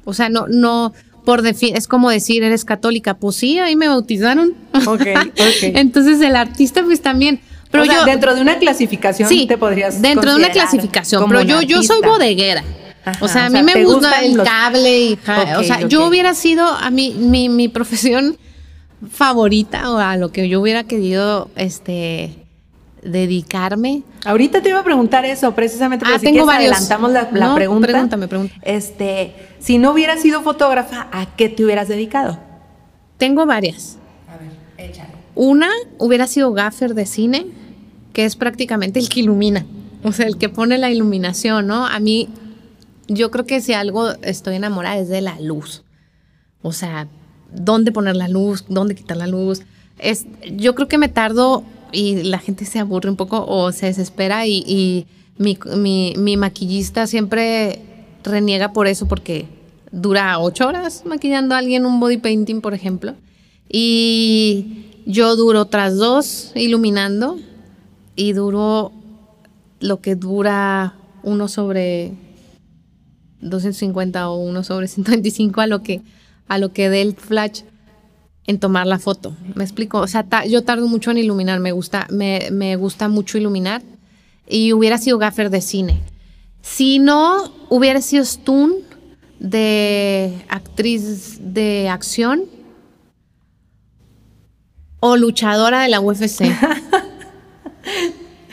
Speaker 2: O sea, no, no, por es como decir, eres católica, pues sí, ahí me bautizaron.
Speaker 1: Ok, ok.
Speaker 2: Entonces el artista pues también.
Speaker 1: Pero yo, dentro de una clasificación sí, te podrías
Speaker 2: dentro de una clasificación, pero yo, yo soy bodeguera. o sea, a mí me gusta el cable y o sea, yo hubiera sido a mí mi, mi profesión favorita o a lo que yo hubiera querido este dedicarme.
Speaker 1: Ahorita te iba a preguntar eso, precisamente,
Speaker 2: Ah,
Speaker 1: pero si
Speaker 2: tengo varios.
Speaker 1: adelantamos la, la
Speaker 2: No,
Speaker 1: pregunta.
Speaker 2: pregúntame, pregúntame.
Speaker 1: Este, si no hubieras sido fotógrafa, ¿a qué te hubieras dedicado?
Speaker 2: Tengo varias.
Speaker 1: A ver, échale.
Speaker 2: Una hubiera sido gaffer de cine, que es prácticamente el que ilumina, o sea, el que pone la iluminación, ¿no? A mí, yo creo que si algo estoy enamorada es de la luz. O sea, dónde poner la luz, dónde quitar la luz. Es, yo creo que me tardo y la gente se aburre un poco o se desespera y, mi maquillista siempre reniega por eso porque dura ocho horas maquillando a alguien un body painting, por ejemplo. Y yo duro otras dos iluminando y duro lo que dura uno sobre 250 o uno sobre 125 a lo que a lo que dé el flash en tomar la foto. ¿Me explico? O sea, yo tardo mucho en iluminar, me gusta, me, me gusta mucho iluminar. Y hubiera sido gaffer de cine. Si no, hubiera sido stun de actriz de acción o luchadora de la UFC.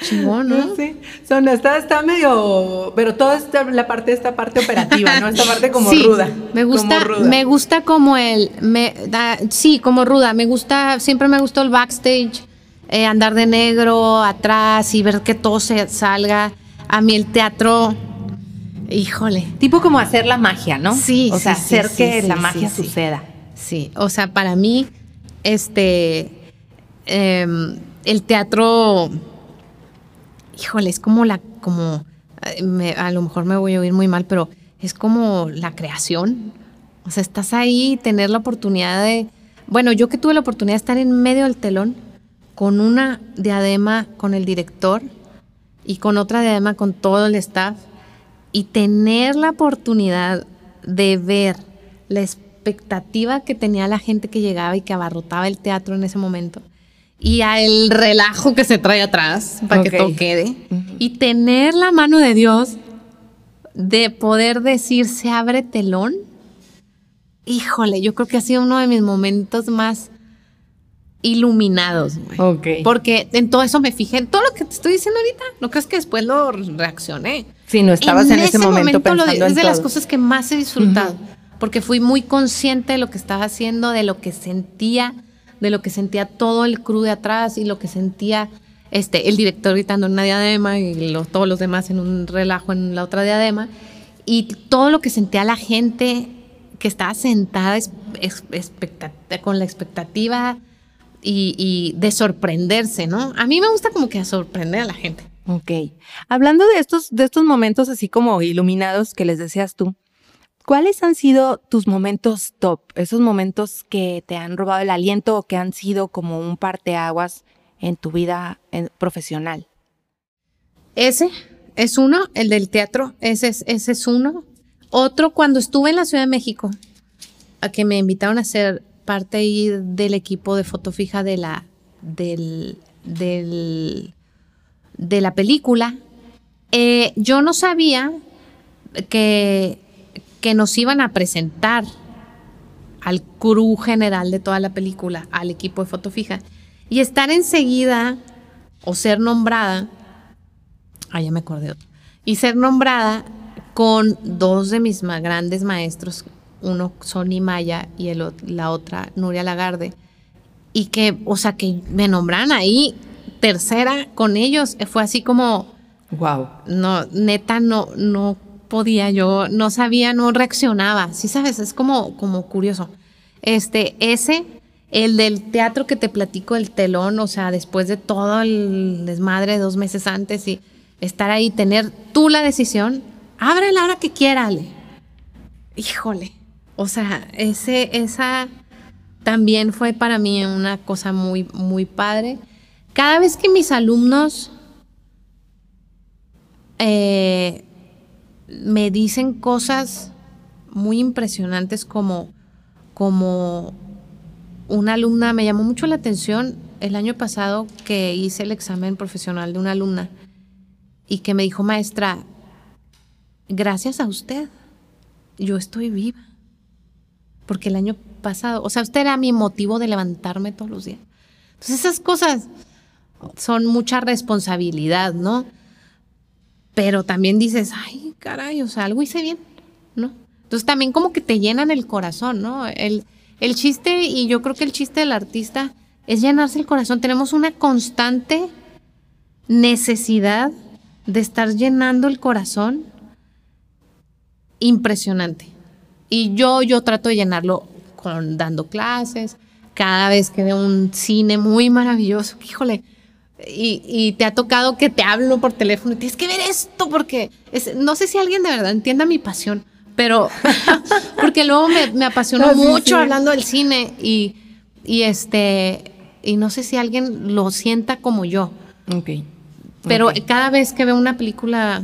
Speaker 2: Chingón, ¿no?
Speaker 1: Sí, son, está, está medio, pero toda esta, la parte, esta parte operativa, ¿no? Esta parte como
Speaker 2: Sí,
Speaker 1: ruda.
Speaker 2: Me gusta,
Speaker 1: como ruda.
Speaker 2: me gusta como el, me, da- sí, como ruda. Me gusta, siempre me gustó el backstage, eh, andar de negro atrás y ver que todo se salga. A mí el teatro, híjole,
Speaker 1: Tipo como hacer la magia, ¿no?
Speaker 2: Sí,
Speaker 1: O sea,
Speaker 2: sí,
Speaker 1: hacer
Speaker 2: sí,
Speaker 1: que
Speaker 2: sí,
Speaker 1: la
Speaker 2: sí,
Speaker 1: magia
Speaker 2: sí.
Speaker 1: suceda.
Speaker 2: sí. O sea, para mí, este, em, el teatro, híjole, es como la, como, eh, a lo mejor me voy a oír muy mal, pero es como la creación. O sea, estás ahí, tener la oportunidad de, bueno, yo que tuve la oportunidad de estar en medio del telón con una diadema con el director y con otra diadema con todo el staff y tener la oportunidad de ver la expectativa que tenía la gente que llegaba y que abarrotaba el teatro en ese momento y al relajo que se trae atrás para que todo quede y tener la mano de Dios de poder decir se abre telón. Híjole, yo creo que ha sido uno de mis momentos más iluminados, güey. Porque en todo eso me fijé, en todo lo que te estoy diciendo ahorita. No crees que después lo reaccioné.
Speaker 1: Sí, no estabas en, ese momento,
Speaker 2: lo
Speaker 1: pensando
Speaker 2: de-
Speaker 1: en
Speaker 2: es de las cosas que más he disfrutado. Porque fui muy consciente de lo que estaba haciendo, de lo que sentía, de lo que sentía todo el crew de atrás y lo que sentía este, el director gritando en una diadema y lo- todos los demás en un relajo en la otra diadema. Y todo lo que sentía la gente que estaba sentada es- es- con la expectativa y, de sorprenderse, ¿no? A mí me gusta como que sorprender a la gente.
Speaker 1: Ok. Hablando de estos, de estos momentos así como iluminados que les deseas tú, ¿cuáles han sido tus momentos top? Esos momentos que te han robado el aliento o que han sido como un parteaguas en tu vida profesional.
Speaker 2: Ese es uno, el del teatro, ese es, ese es uno. Otro, cuando estuve en la Ciudad de México, a que me invitaron a ser parte ahí del equipo de foto fija de la, del, del, de la película, eh, yo no sabía que, que nos iban a presentar al crew general de toda la película, al equipo de foto fija, y estar enseguida o ser nombrada, ah, ya me acordé y ser nombrada con dos de mis más grandes maestros, uno Sonny Maya y el, la otra Nuria Lagarde, y que, o sea, que me nombran ahí tercera con ellos, fue así como,
Speaker 1: Wow.
Speaker 2: no, neta, no, no podía, yo no sabía, no reaccionaba, sí sabes, es como, como curioso. Este, ese, el del teatro que te platico, el telón, o sea, después de todo el desmadre dos meses antes y estar ahí, tener tú la decisión, abre la hora que quiera, Ale. Híjole, o sea, ese, esa también fue para mí una cosa muy, muy padre. Cada vez que mis alumnos eh, me dicen cosas muy impresionantes como, como una alumna, me llamó mucho la atención el año pasado que hice el examen profesional de una alumna y que me dijo, maestra, gracias a usted, yo estoy viva. Porque el año pasado, o sea, usted era mi motivo de levantarme todos los días. Entonces esas cosas son mucha responsabilidad, ¿no? Pero también dices, ay, caray, o sea, algo hice bien, ¿no? Entonces también como que te llenan el corazón, ¿no? El, el chiste, y yo creo que el chiste del artista es llenarse el corazón. Tenemos una constante necesidad de estar llenando el corazón impresionante. Y yo, yo trato de llenarlo con dando clases, cada vez que veo un cine muy maravilloso, híjole, y, te ha tocado que te hablo por teléfono y tienes que ver esto porque no sé si alguien de verdad entienda mi pasión, pero porque luego me, me apasionó ah, mucho hablando del cine y, y este y no sé si alguien lo sienta como yo.
Speaker 1: Ok.
Speaker 2: Pero cada vez que veo una película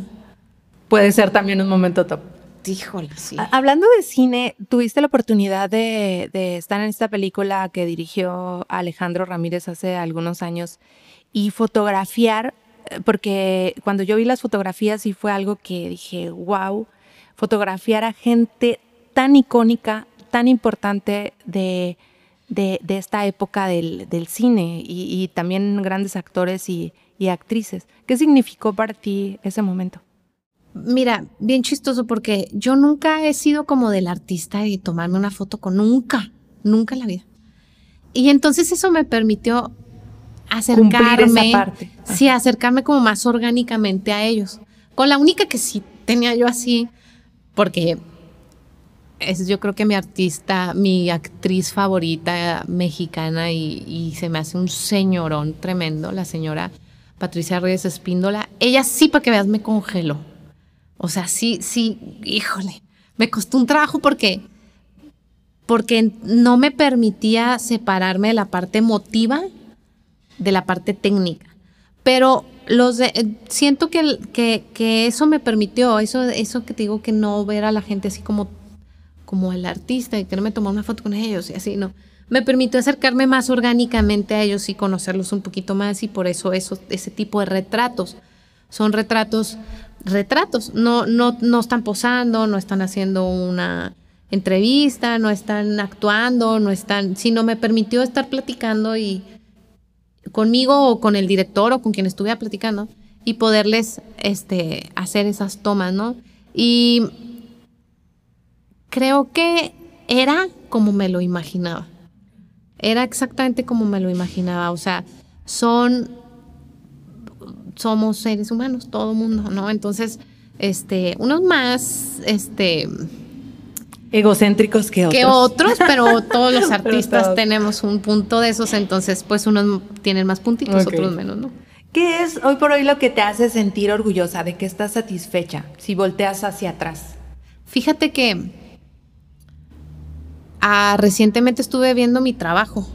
Speaker 1: puede ser también un momento top.
Speaker 2: Híjole, sí.
Speaker 1: Hablando de cine, tuviste la oportunidad de, de, estar en esta película que dirigió Alejandro Ramírez hace algunos años y fotografiar, eh, porque cuando yo vi las fotografías sí fue algo que dije, wow, fotografiar a gente tan icónica, tan importante de, de, esta época del, cine y, también grandes actores y, y actrices. ¿Qué significó para ti ese momento?
Speaker 2: Mira, bien chistoso porque yo nunca he sido como del artista y tomarme una foto con nunca, nunca en la vida. Y entonces eso me permitió acercarme, sí, acercarme como más orgánicamente a ellos. Con la única que sí tenía yo así, porque es yo creo que mi artista, mi actriz favorita mexicana y, se me hace un señorón tremendo, la señora Patricia Reyes Espíndola. Ella sí, para que veas, me congeló. O sea, sí, sí, híjole, me costó un trabajo porque porque no me permitía separarme de la parte emotiva de la parte técnica. Pero los de, siento que, que, que, eso me permitió, eso, eso que te digo que no ver a la gente así como, como el artista y que no me tomar una foto con ellos y así, no. Me permitió acercarme más orgánicamente a ellos y conocerlos un poquito más y por eso, eso ese tipo de retratos son retratos, retratos, no, no, no están posando, no están haciendo una entrevista, no están actuando, no están, sino me permitió estar platicando y conmigo o con el director o con quien estuviera platicando y poderles este, hacer esas tomas, ¿no? Y creo que era como me lo imaginaba. Era exactamente como me lo imaginaba. O sea, son, somos seres humanos, todo mundo, ¿no? Entonces, este, unos más, este,
Speaker 1: egocéntricos que otros.
Speaker 2: Que otros, pero todos los artistas tenemos un punto de esos, entonces pues unos tienen más puntitos, otros menos, ¿no?
Speaker 1: ¿Qué es hoy por hoy lo que te hace sentir orgullosa, de que estás satisfecha si volteas hacia atrás?
Speaker 2: Fíjate que ah, recientemente estuve viendo mi trabajo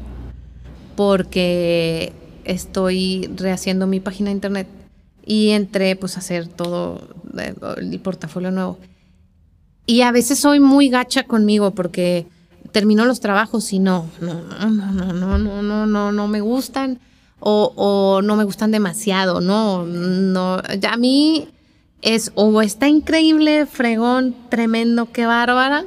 Speaker 2: porque estoy rehaciendo mi página de internet y entré pues a hacer todo eh, el portafolio nuevo. Y a veces soy muy gacha conmigo porque termino los trabajos y no, no, no, no, no, no, no, no, no me gustan o, o no me gustan demasiado, no, no, ya a mí es o está increíble, fregón, tremendo, qué bárbara,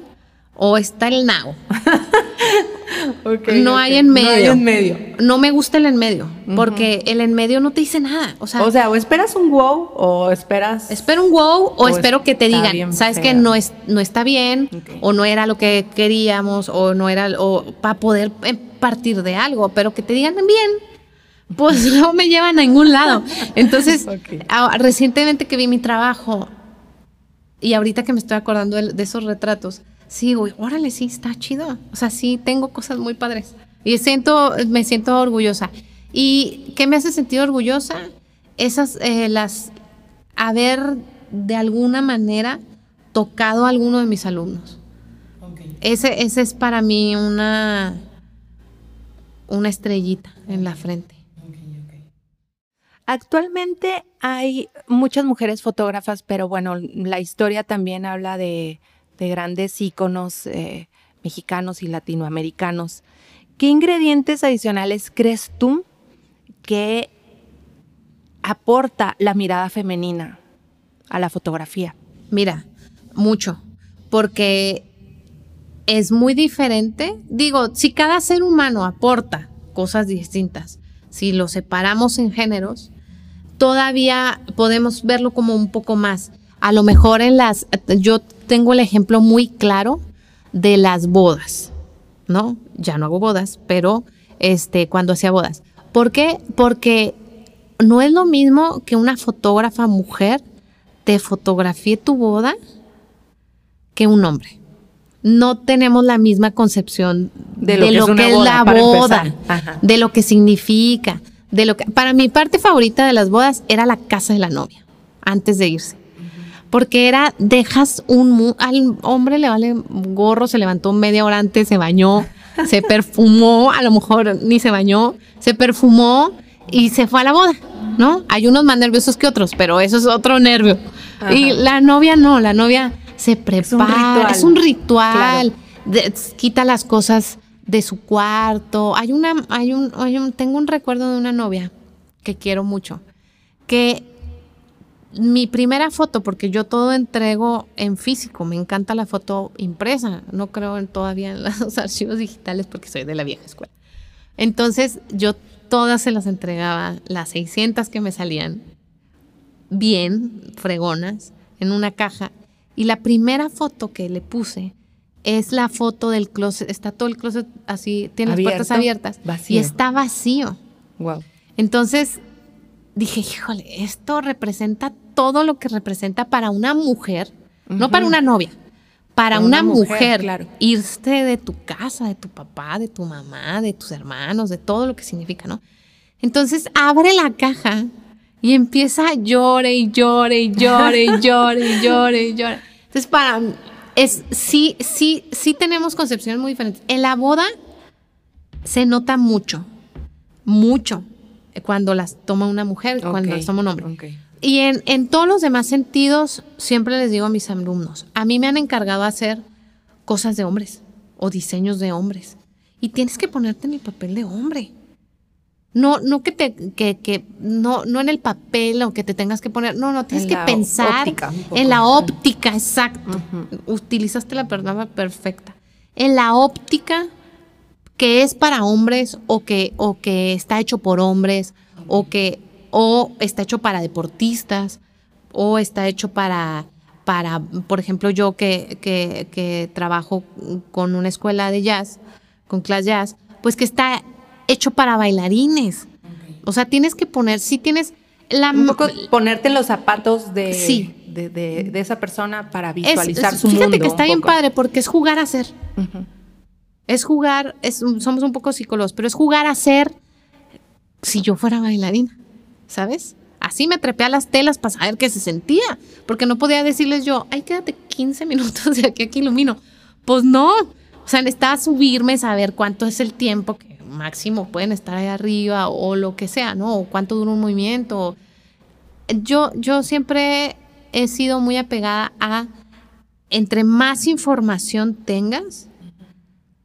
Speaker 2: o está el nao. no hay en medio. No hay
Speaker 1: en medio.
Speaker 2: No me gusta el en medio, porque el en medio no te dice nada. O sea,
Speaker 1: o sea, o esperas un wow o esperas.
Speaker 2: Espero un wow o, espero que te digan, sabes que no es no está bien o no era lo que queríamos o no era o para poder eh, partir de algo, pero que te digan bien. Pues no me llevan a ningún lado. Entonces, recientemente que vi mi trabajo y ahorita que me estoy acordando de esos retratos, sí, güey, órale, sí, está chido. O sea, sí, tengo cosas muy padres. Y siento, me siento orgullosa. ¿Y qué me hace sentir orgullosa? Esas, eh, las, haber de alguna manera tocado a alguno de mis alumnos. Ese, ese es para mí una, una estrellita en la frente.
Speaker 1: Actualmente hay muchas mujeres fotógrafas, pero bueno, la historia también habla de de grandes íconos eh, mexicanos y latinoamericanos. ¿Qué ingredientes adicionales crees tú que aporta la mirada femenina a la fotografía?
Speaker 2: Mira, mucho, porque es muy diferente. Digo, si cada ser humano aporta cosas distintas, si lo separamos en géneros, todavía podemos verlo como un poco más. A lo mejor en las, yo tengo el ejemplo muy claro de las bodas, ¿no? Ya no hago bodas, pero este, cuando hacía bodas. ¿Por qué? Porque no es lo mismo que una fotógrafa mujer te fotografíe tu boda que un hombre. No tenemos la misma concepción de lo, que, es, la boda, de lo que significa, de lo que para mi parte favorita de las bodas era la casa de la novia antes de irse. Porque era dejas un al hombre le vale gorro, se levantó media hora antes, se bañó, se perfumó, a lo mejor ni se bañó, se perfumó y se fue a la boda, ¿no? Hay unos más nerviosos que otros, pero eso es otro nervio. Y la novia no, la novia se prepara, es un ritual, quita las cosas de su cuarto. Hay una, hay un, hay un, tengo un recuerdo de una novia que quiero mucho, que mi primera foto, porque yo todo entrego en físico, me encanta la foto impresa, no creo en, todavía en los archivos digitales porque soy de la vieja escuela. Entonces yo todas se las entregaba, las 600 que me salían, bien, fregonas, en una caja. Y la primera foto que le puse es la foto del closet, está todo el closet así, tiene las puertas abiertas y está vacío.
Speaker 1: Wow.
Speaker 2: Entonces dije, híjole, esto representa todo lo que representa para una mujer, no para una novia, para, una, mujer, claro. irse de tu casa, de tu papá, de tu mamá, de tus hermanos, de todo lo que significa, ¿no? Entonces abre la caja y empieza a llore y llore y llore y llore y llore y llore. Entonces para es, sí, sí, sí tenemos concepciones muy diferentes. En la boda se nota mucho, mucho, cuando las toma una mujer, cuando las toma un hombre. Y en, en, todos los demás sentidos, siempre les digo a mis alumnos, a mí me han encargado hacer cosas de hombres o diseños de hombres. Y tienes que ponerte en el papel de hombre. No, no que te, que, que, no, no en el papel o que te tengas que poner, no, no, tienes que pensar en la óptica, exacto. Utilizaste la palabra perfecta. En la óptica que es para hombres o que, o que está hecho por hombres o que o está hecho para deportistas o está hecho para, para por ejemplo, yo que, que, que trabajo con una escuela de jazz, con class jazz, pues que está hecho para bailarines. O sea, tienes que poner, si tienes la...
Speaker 1: Un poco ponerte en los zapatos de, sí. de, esa persona para visualizar su mundo.
Speaker 2: Fíjate que está bien padre porque es jugar a ser. Es jugar, es, somos un poco psicólogos, pero es jugar a ser si yo fuera bailarina, ¿sabes? Así me trepé a las telas para saber qué se sentía, porque no podía decirles yo, ay, quédate 15 minutos de aquí a ilumino. Pues no, o sea, necesitaba subirme, saber cuánto es el tiempo que máximo pueden estar ahí arriba o lo que sea, ¿no? O cuánto dura un movimiento. Yo, yo siempre he sido muy apegada a, entre más información tengas,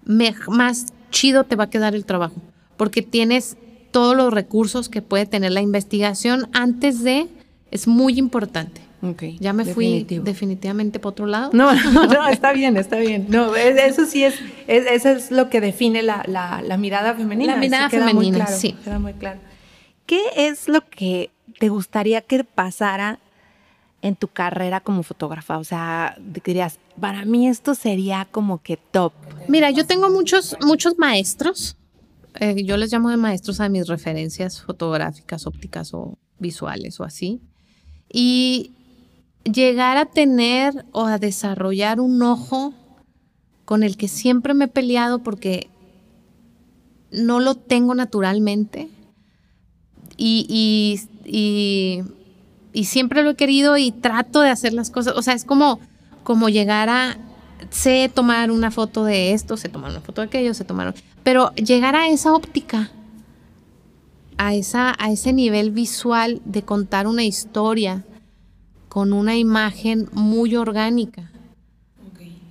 Speaker 2: más chido te va a quedar el trabajo, porque tienes todos los recursos que puede tener la investigación antes de, es muy importante.
Speaker 1: Okay,
Speaker 2: ya me fui definitivamente por otro lado.
Speaker 1: No, no, está bien, está bien. No, eso sí es, eso es lo que define la, mirada femenina.
Speaker 2: La mirada femenina, sí.
Speaker 1: Queda muy claro. ¿Qué es lo que te gustaría que pasara en tu carrera como fotógrafa? O sea, dirías, para mí esto sería como que top.
Speaker 2: Mira, yo tengo muchos, muchos maestros. Eh, yo les llamo de maestros a mis referencias fotográficas, ópticas o visuales o así. Y llegar a tener o a desarrollar un ojo con el que siempre me he peleado porque no lo tengo naturalmente y, y, siempre lo he querido y trato de hacer las cosas. O sea, es como, como llegar a, sé tomar una foto de esto, sé tomar una foto de aquello, sé tomar... Pero llegar a esa óptica, a, esa, a ese nivel visual de contar una historia, con una imagen muy orgánica.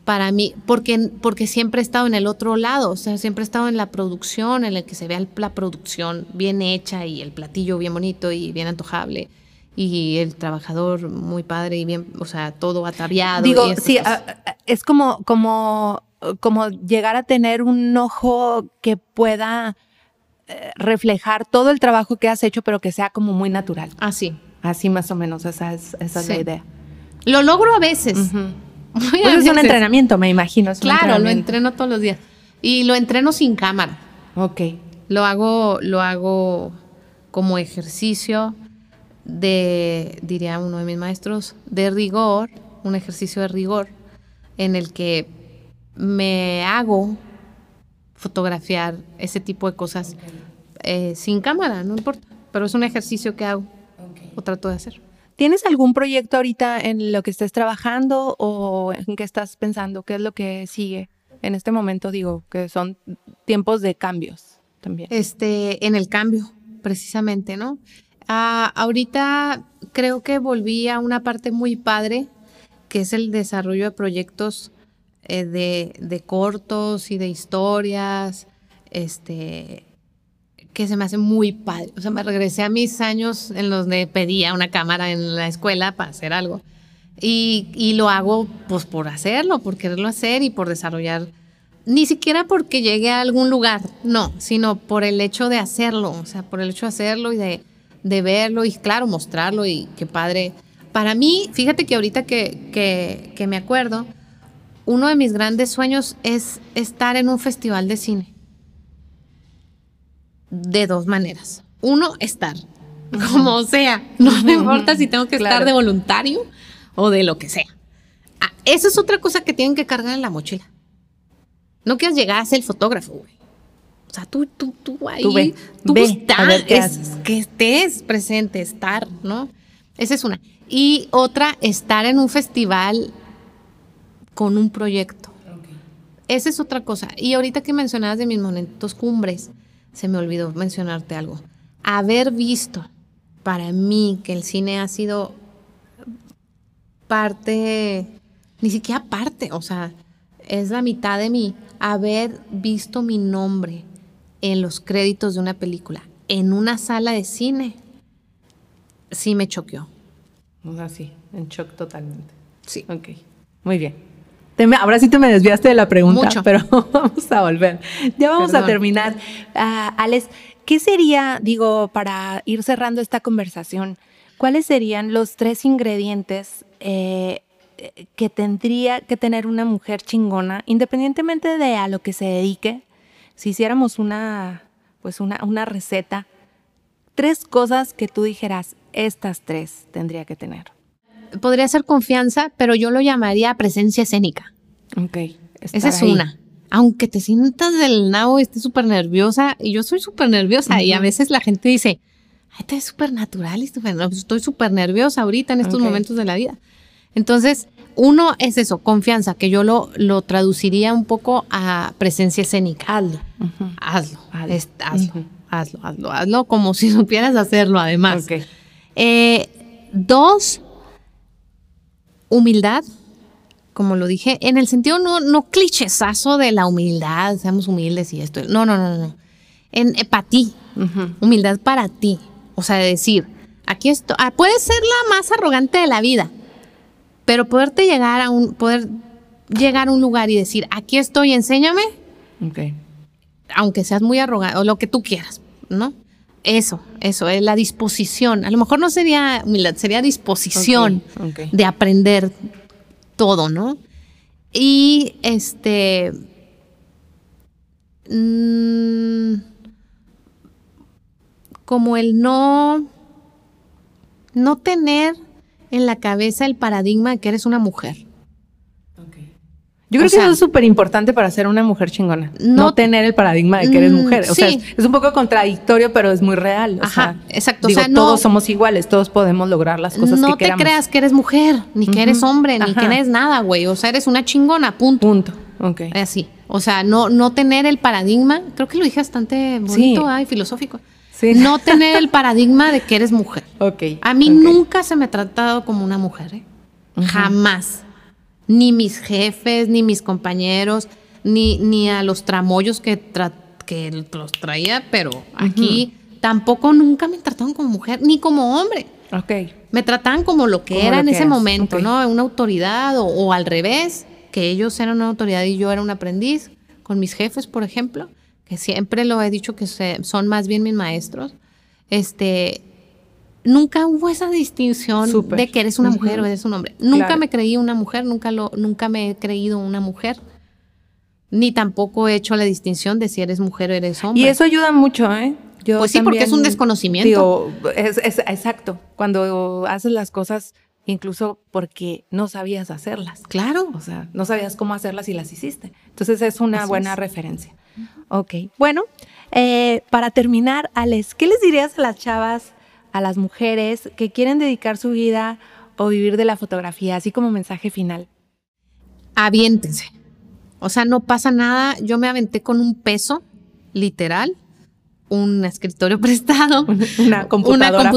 Speaker 2: Para mí, porque, porque siempre he estado en el otro lado, o sea, siempre he estado en la producción, en el que se vea la producción bien hecha y el platillo bien bonito y bien antojable y el trabajador muy padre y bien, o sea, todo ataviado.
Speaker 1: Digo, sí, es como, como, como llegar a tener un ojo que pueda eh, reflejar todo el trabajo que has hecho, pero que sea como muy natural.
Speaker 2: Así.
Speaker 1: Así más o menos, esa es, esa es la idea.
Speaker 2: Lo logro a veces. Muy a
Speaker 1: Pues es un entrenamiento, me imagino. es
Speaker 2: Claro, lo entreno todos los días. Y lo entreno sin cámara.
Speaker 1: Ok.
Speaker 2: Lo hago, lo hago como ejercicio de, diría uno de mis maestros, de rigor, un ejercicio de rigor, en el que me hago fotografiar ese tipo de cosas eh, sin cámara, no importa, pero es un ejercicio que hago o trato de hacer.
Speaker 1: ¿Tienes algún proyecto ahorita en lo que estés trabajando o en qué estás pensando? ¿Qué es lo que sigue? En este momento digo que son tiempos de cambios también.
Speaker 2: este, en el cambio, precisamente, ¿no? Ah, ahorita creo que volví a una parte muy padre, que es el desarrollo de proyectos eh, de, de cortos y de historias, este, que se me hace muy padre. O sea, me regresé a mis años en los que pedía una cámara en la escuela para hacer algo. Y, y lo hago pues por hacerlo, por quererlo hacer y por desarrollar. Ni siquiera porque llegue a algún lugar, no, sino por el hecho de hacerlo, o sea, por el hecho de hacerlo y de, de verlo y claro, mostrarlo y qué padre. Para mí, fíjate que ahorita que, que me acuerdo, uno de mis grandes sueños es estar en un festival de cine. De dos maneras. Uno, estar, como sea. No me importa si tengo que estar de voluntario o de lo que sea. Ah, esa es otra cosa que tienen que cargar en la mochila. No quieras llegar a ser el fotógrafo, güey. O sea, tú, tú, tú ahí,
Speaker 1: Tú ve,
Speaker 2: tú
Speaker 1: ve,
Speaker 2: estás,
Speaker 1: a ver qué
Speaker 2: es-
Speaker 1: haces.
Speaker 2: que estés presente, estar, ¿no? Esa es una. Y otra, estar en un festival con un proyecto. Esa es otra cosa. Y ahorita que mencionabas de mis momentos cumbres, se me olvidó mencionarte algo. Haber visto para mí que el cine ha sido parte, ni siquiera parte, o sea, es la mitad de mí. Haber visto mi nombre en los créditos de una película, en una sala de cine, sí me choqueó.
Speaker 1: O sea, sí, en shock totalmente.
Speaker 2: Sí.
Speaker 1: Ok, muy bien. Te me- ahora sí te me desviaste de la pregunta,
Speaker 2: Mucho.
Speaker 1: pero vamos a volver. Ya vamos a terminar. Ah, Alex, ¿qué sería, digo, para ir cerrando esta conversación, cuáles serían los tres ingredientes eh, que tendría que tener una mujer chingona, independientemente de a lo que se dedique? Si hiciéramos una, pues una, una receta, tres cosas que tú dijeras, estas tres tendría que tener.
Speaker 2: Podría ser confianza, pero yo lo llamaría presencia escénica.
Speaker 1: Ok.
Speaker 2: Esa es una. Aunque te sientas del nabo y estés súper nerviosa, y yo soy súper nerviosa, y a veces la gente dice, ay, te ves súper natural pues estoy súper nerviosa ahorita en estos momentos de la vida. Entonces, uno es eso, confianza, que yo lo, lo traduciría un poco a presencia escénica.
Speaker 1: Hazlo.
Speaker 2: Hazlo,
Speaker 1: Hazlo.
Speaker 2: es- hazlo, hazlo, hazlo, hazlo como si supieras hacerlo además.
Speaker 1: Ok.
Speaker 2: Eh, dos, humildad, como lo dije, en el sentido no, no clichesazo de la humildad, seamos humildes y esto. No, no, no, no. En, para ti, humildad para ti. O sea, de decir, aquí estoy, ah, puedes ser la más arrogante de la vida, pero poderte llegar a un, poder llegar a un lugar y decir, aquí estoy, enséñame,
Speaker 1: Ok.
Speaker 2: aunque seas muy arrogante o lo que tú quieras, ¿no? Eso, eso, es la disposición. A lo mejor no sería humildad, sería disposición de aprender todo, ¿no? Y este. mm, como el no. No tener en la cabeza el paradigma de que eres una mujer.
Speaker 1: Yo creo
Speaker 2: O
Speaker 1: que eso es súper importante para ser una mujer chingona. No,
Speaker 2: no-
Speaker 1: tener el paradigma de que eres
Speaker 2: Mm,
Speaker 1: mujer. O sea, es, es un poco contradictorio, pero es muy real. O
Speaker 2: Ajá,
Speaker 1: sea,
Speaker 2: exacto. O
Speaker 1: digo,
Speaker 2: sea, no-
Speaker 1: todos somos iguales, todos podemos lograr las cosas
Speaker 2: no
Speaker 1: que
Speaker 2: te
Speaker 1: queramos.
Speaker 2: creas que eres mujer, ni que eres hombre, ni que eres nada, güey. O sea, eres una chingona, punto.
Speaker 1: Punto. Ok.
Speaker 2: Así. O sea, no, no tener el paradigma, creo que lo dije bastante bonito
Speaker 1: Sí.
Speaker 2: ay, filosófico.
Speaker 1: Sí.
Speaker 2: No tener el paradigma de que eres mujer.
Speaker 1: Ok.
Speaker 2: A mí nunca se me ha tratado como una mujer, ¿eh? Jamás. Ni mis jefes, ni mis compañeros, ni, ni a los tramoyos que, tra- que los traía, pero aquí tampoco nunca me trataron como mujer, ni como hombre.
Speaker 1: Ok.
Speaker 2: Me trataban como lo que
Speaker 1: Como
Speaker 2: era
Speaker 1: lo
Speaker 2: en
Speaker 1: que
Speaker 2: ese
Speaker 1: eras,
Speaker 2: momento. ¿no? Una autoridad o, o al revés, que ellos eran una autoridad y yo era un aprendiz, con mis jefes, por ejemplo. que siempre lo he dicho que son más bien mis maestros, este, nunca hubo esa distinción de que eres una mujer o eres un hombre. Nunca me creí una mujer, nunca, lo, nunca me he creído una mujer. Ni tampoco he hecho la distinción de si eres mujer o eres hombre.
Speaker 1: Y eso ayuda mucho, ¿eh?
Speaker 2: pues sí, porque es un desconocimiento.
Speaker 1: es, exacto. Cuando haces las cosas incluso porque no sabías hacerlas.
Speaker 2: Claro.
Speaker 1: O sea, no sabías cómo hacerlas y las hiciste. Entonces es una buena referencia. Ok. Bueno, eh, para terminar, Alex, ¿qué les dirías a las chavas, a las mujeres que quieren dedicar su vida o vivir de la fotografía, así como mensaje final?
Speaker 2: Aviéntense. O sea, no pasa nada. Yo me aventé con un peso, literal, un escritorio prestado,
Speaker 1: una computadora,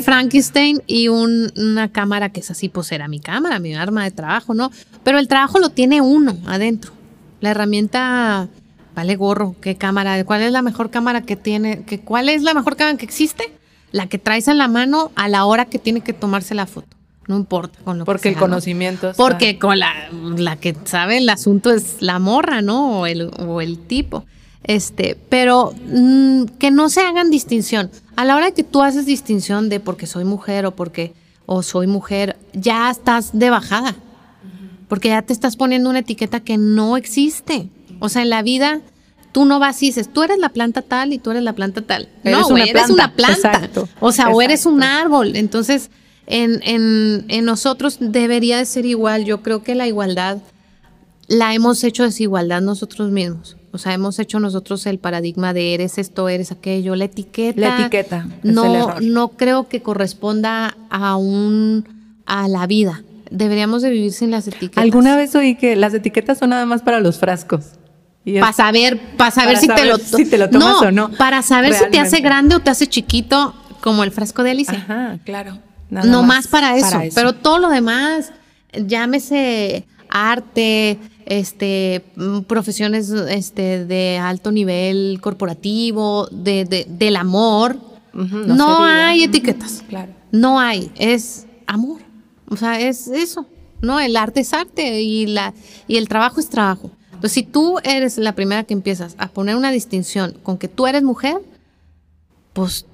Speaker 2: Frankenstein. y una cámara que es así, pues era mi cámara, mi arma de trabajo, ¿no? Pero el trabajo lo tiene uno adentro. La herramienta vale gorro, ¿qué cámara? ¿Cuál es la mejor cámara que tiene? ¿Qué, ¿Cuál es la mejor cámara que existe? La que traes en la mano a la hora que tiene que tomarse la foto. No importa con lo
Speaker 1: Porque
Speaker 2: el
Speaker 1: conocimiento.
Speaker 2: Porque con la, la que sabe el asunto es la morra, ¿no? O el, o el tipo. Este, pero mm, que no se hagan distinción. A la hora que tú haces distinción de porque soy mujer o porque o soy mujer, ya estás de bajada. Porque ya te estás poniendo una etiqueta que no existe. O sea, en la vida tú no vas y dices, tú eres la planta tal y tú eres la planta tal. no, una eres una planta. o sea, o eres un árbol. Entonces, en, en, en nosotros debería de ser igual. Yo creo que la igualdad la hemos hecho desigualdad nosotros mismos. O sea, hemos hecho nosotros el paradigma de eres esto, eres aquello, la etiqueta.
Speaker 1: La etiqueta.
Speaker 2: No, no creo que corresponda a un a la vida. Deberíamos de vivir sin las etiquetas.
Speaker 1: Alguna vez oí que las etiquetas son nada más para los frascos.
Speaker 2: Para saber, para saber, si, te lo,
Speaker 1: si te lo tomas o no.
Speaker 2: Para saber si te hace grande o te hace chiquito, como el frasco de Alicia.
Speaker 1: Ajá, claro.
Speaker 2: no más, para, eso, Pero todo lo demás, llámese arte, este, mm, profesiones este, de alto nivel corporativo, de, del amor. no, hay etiquetas.
Speaker 1: Claro.
Speaker 2: No hay, es amor. O sea, es eso. No, el arte es arte y, la, y el trabajo es trabajo. Entonces, si tú eres la primera que empiezas a poner una distinción con que tú eres mujer, pues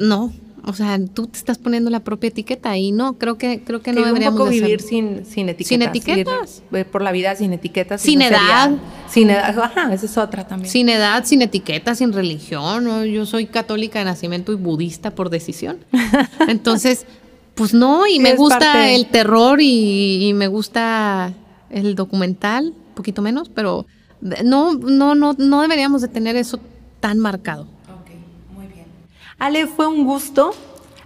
Speaker 2: no, o sea, tú te estás poniendo la propia etiqueta y no, creo que creo que no deberíamos
Speaker 1: un poco vivir sin, sin etiquetas.
Speaker 2: Sin etiquetas.
Speaker 1: por la vida sin etiquetas.
Speaker 2: Sin edad.
Speaker 1: sin edad, ajá, esa es otra también.
Speaker 2: Sin edad, sin etiquetas, sin religión. Yo soy católica de nacimiento y budista por decisión. Entonces, pues no, y me gusta el terror y, y me gusta el documental, poquito menos, pero no, no, no, no deberíamos de tener eso tan marcado.
Speaker 1: Ale, fue un gusto.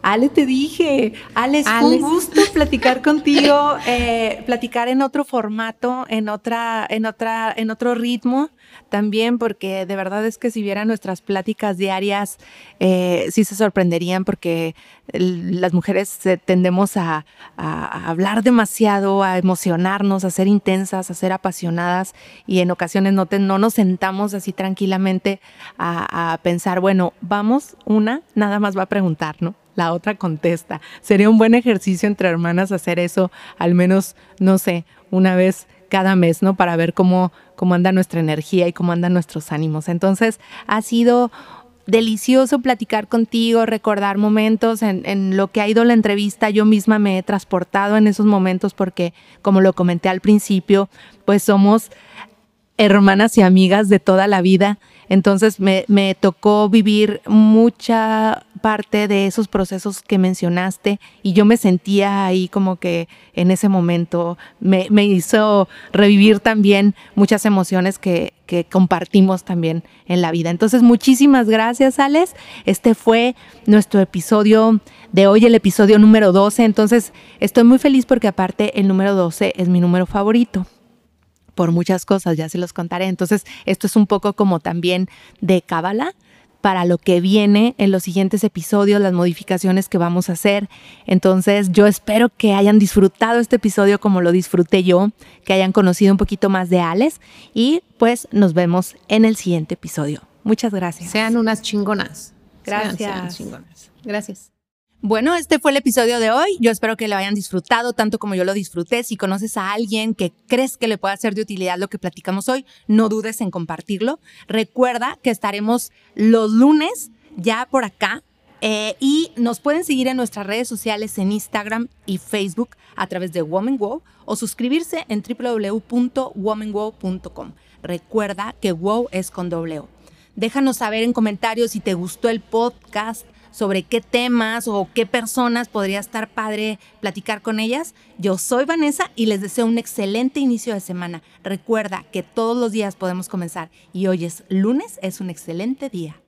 Speaker 1: Ale, te dije, Ale, fue un gusto platicar contigo, eh, platicar en otro formato, en otra, en otra, en otro ritmo también, porque de verdad es que si vieran nuestras pláticas diarias, eh, sí se sorprenderían porque las mujeres tendemos a, hablar demasiado, a emocionarnos, a ser intensas, a ser apasionadas y en ocasiones no, no nos sentamos así tranquilamente a, a pensar, bueno, vamos, una nada más va a preguntar, ¿no? La otra contesta. Sería un buen ejercicio entre hermanas hacer eso, al menos, no sé, una vez cada mes, ¿no? Para ver cómo, cómo anda nuestra energía y cómo andan nuestros ánimos. Entonces, ha sido delicioso platicar contigo, recordar momentos en, en, lo que ha ido la entrevista. Yo misma me he transportado en esos momentos porque, como lo comenté al principio, pues somos hermanas y amigas de toda la vida entonces me, tocó vivir mucha parte de esos procesos que mencionaste y yo me sentía ahí como que en ese momento me, hizo revivir también muchas emociones que, que, compartimos también en la vida. Entonces muchísimas gracias Alex. Este fue nuestro episodio de hoy, el episodio número 12. Entonces estoy muy feliz porque aparte el número 12 es mi número favorito por muchas cosas, ya se los contaré. Entonces, esto es un poco como también de cábala para lo que viene en los siguientes episodios, las modificaciones que vamos a hacer. Entonces, yo espero que hayan disfrutado este episodio como lo disfruté yo, que hayan conocido un poquito más de Alex y pues nos vemos en el siguiente episodio. Muchas gracias.
Speaker 2: Sean unas chingonas.
Speaker 1: Gracias.
Speaker 2: chingonas. Gracias.
Speaker 1: Bueno, este fue el episodio de hoy. Yo espero que lo hayan disfrutado tanto como yo lo disfruté. Si conoces a alguien que crees que le pueda ser de utilidad lo que platicamos hoy, no dudes en compartirlo. Recuerda que estaremos los lunes ya por acá eh, y nos pueden seguir en nuestras redes sociales en Instagram y Facebook a través de Woman Wow o suscribirse en www.womanwow.com. Recuerda que Wow es con doble O. Déjanos saber en comentarios si te gustó el podcast, sobre qué temas o qué personas podría estar padre platicar con ellas. Yo soy Vanessa y les deseo un excelente inicio de semana. Recuerda que todos los días podemos comenzar y hoy es lunes, es un excelente día.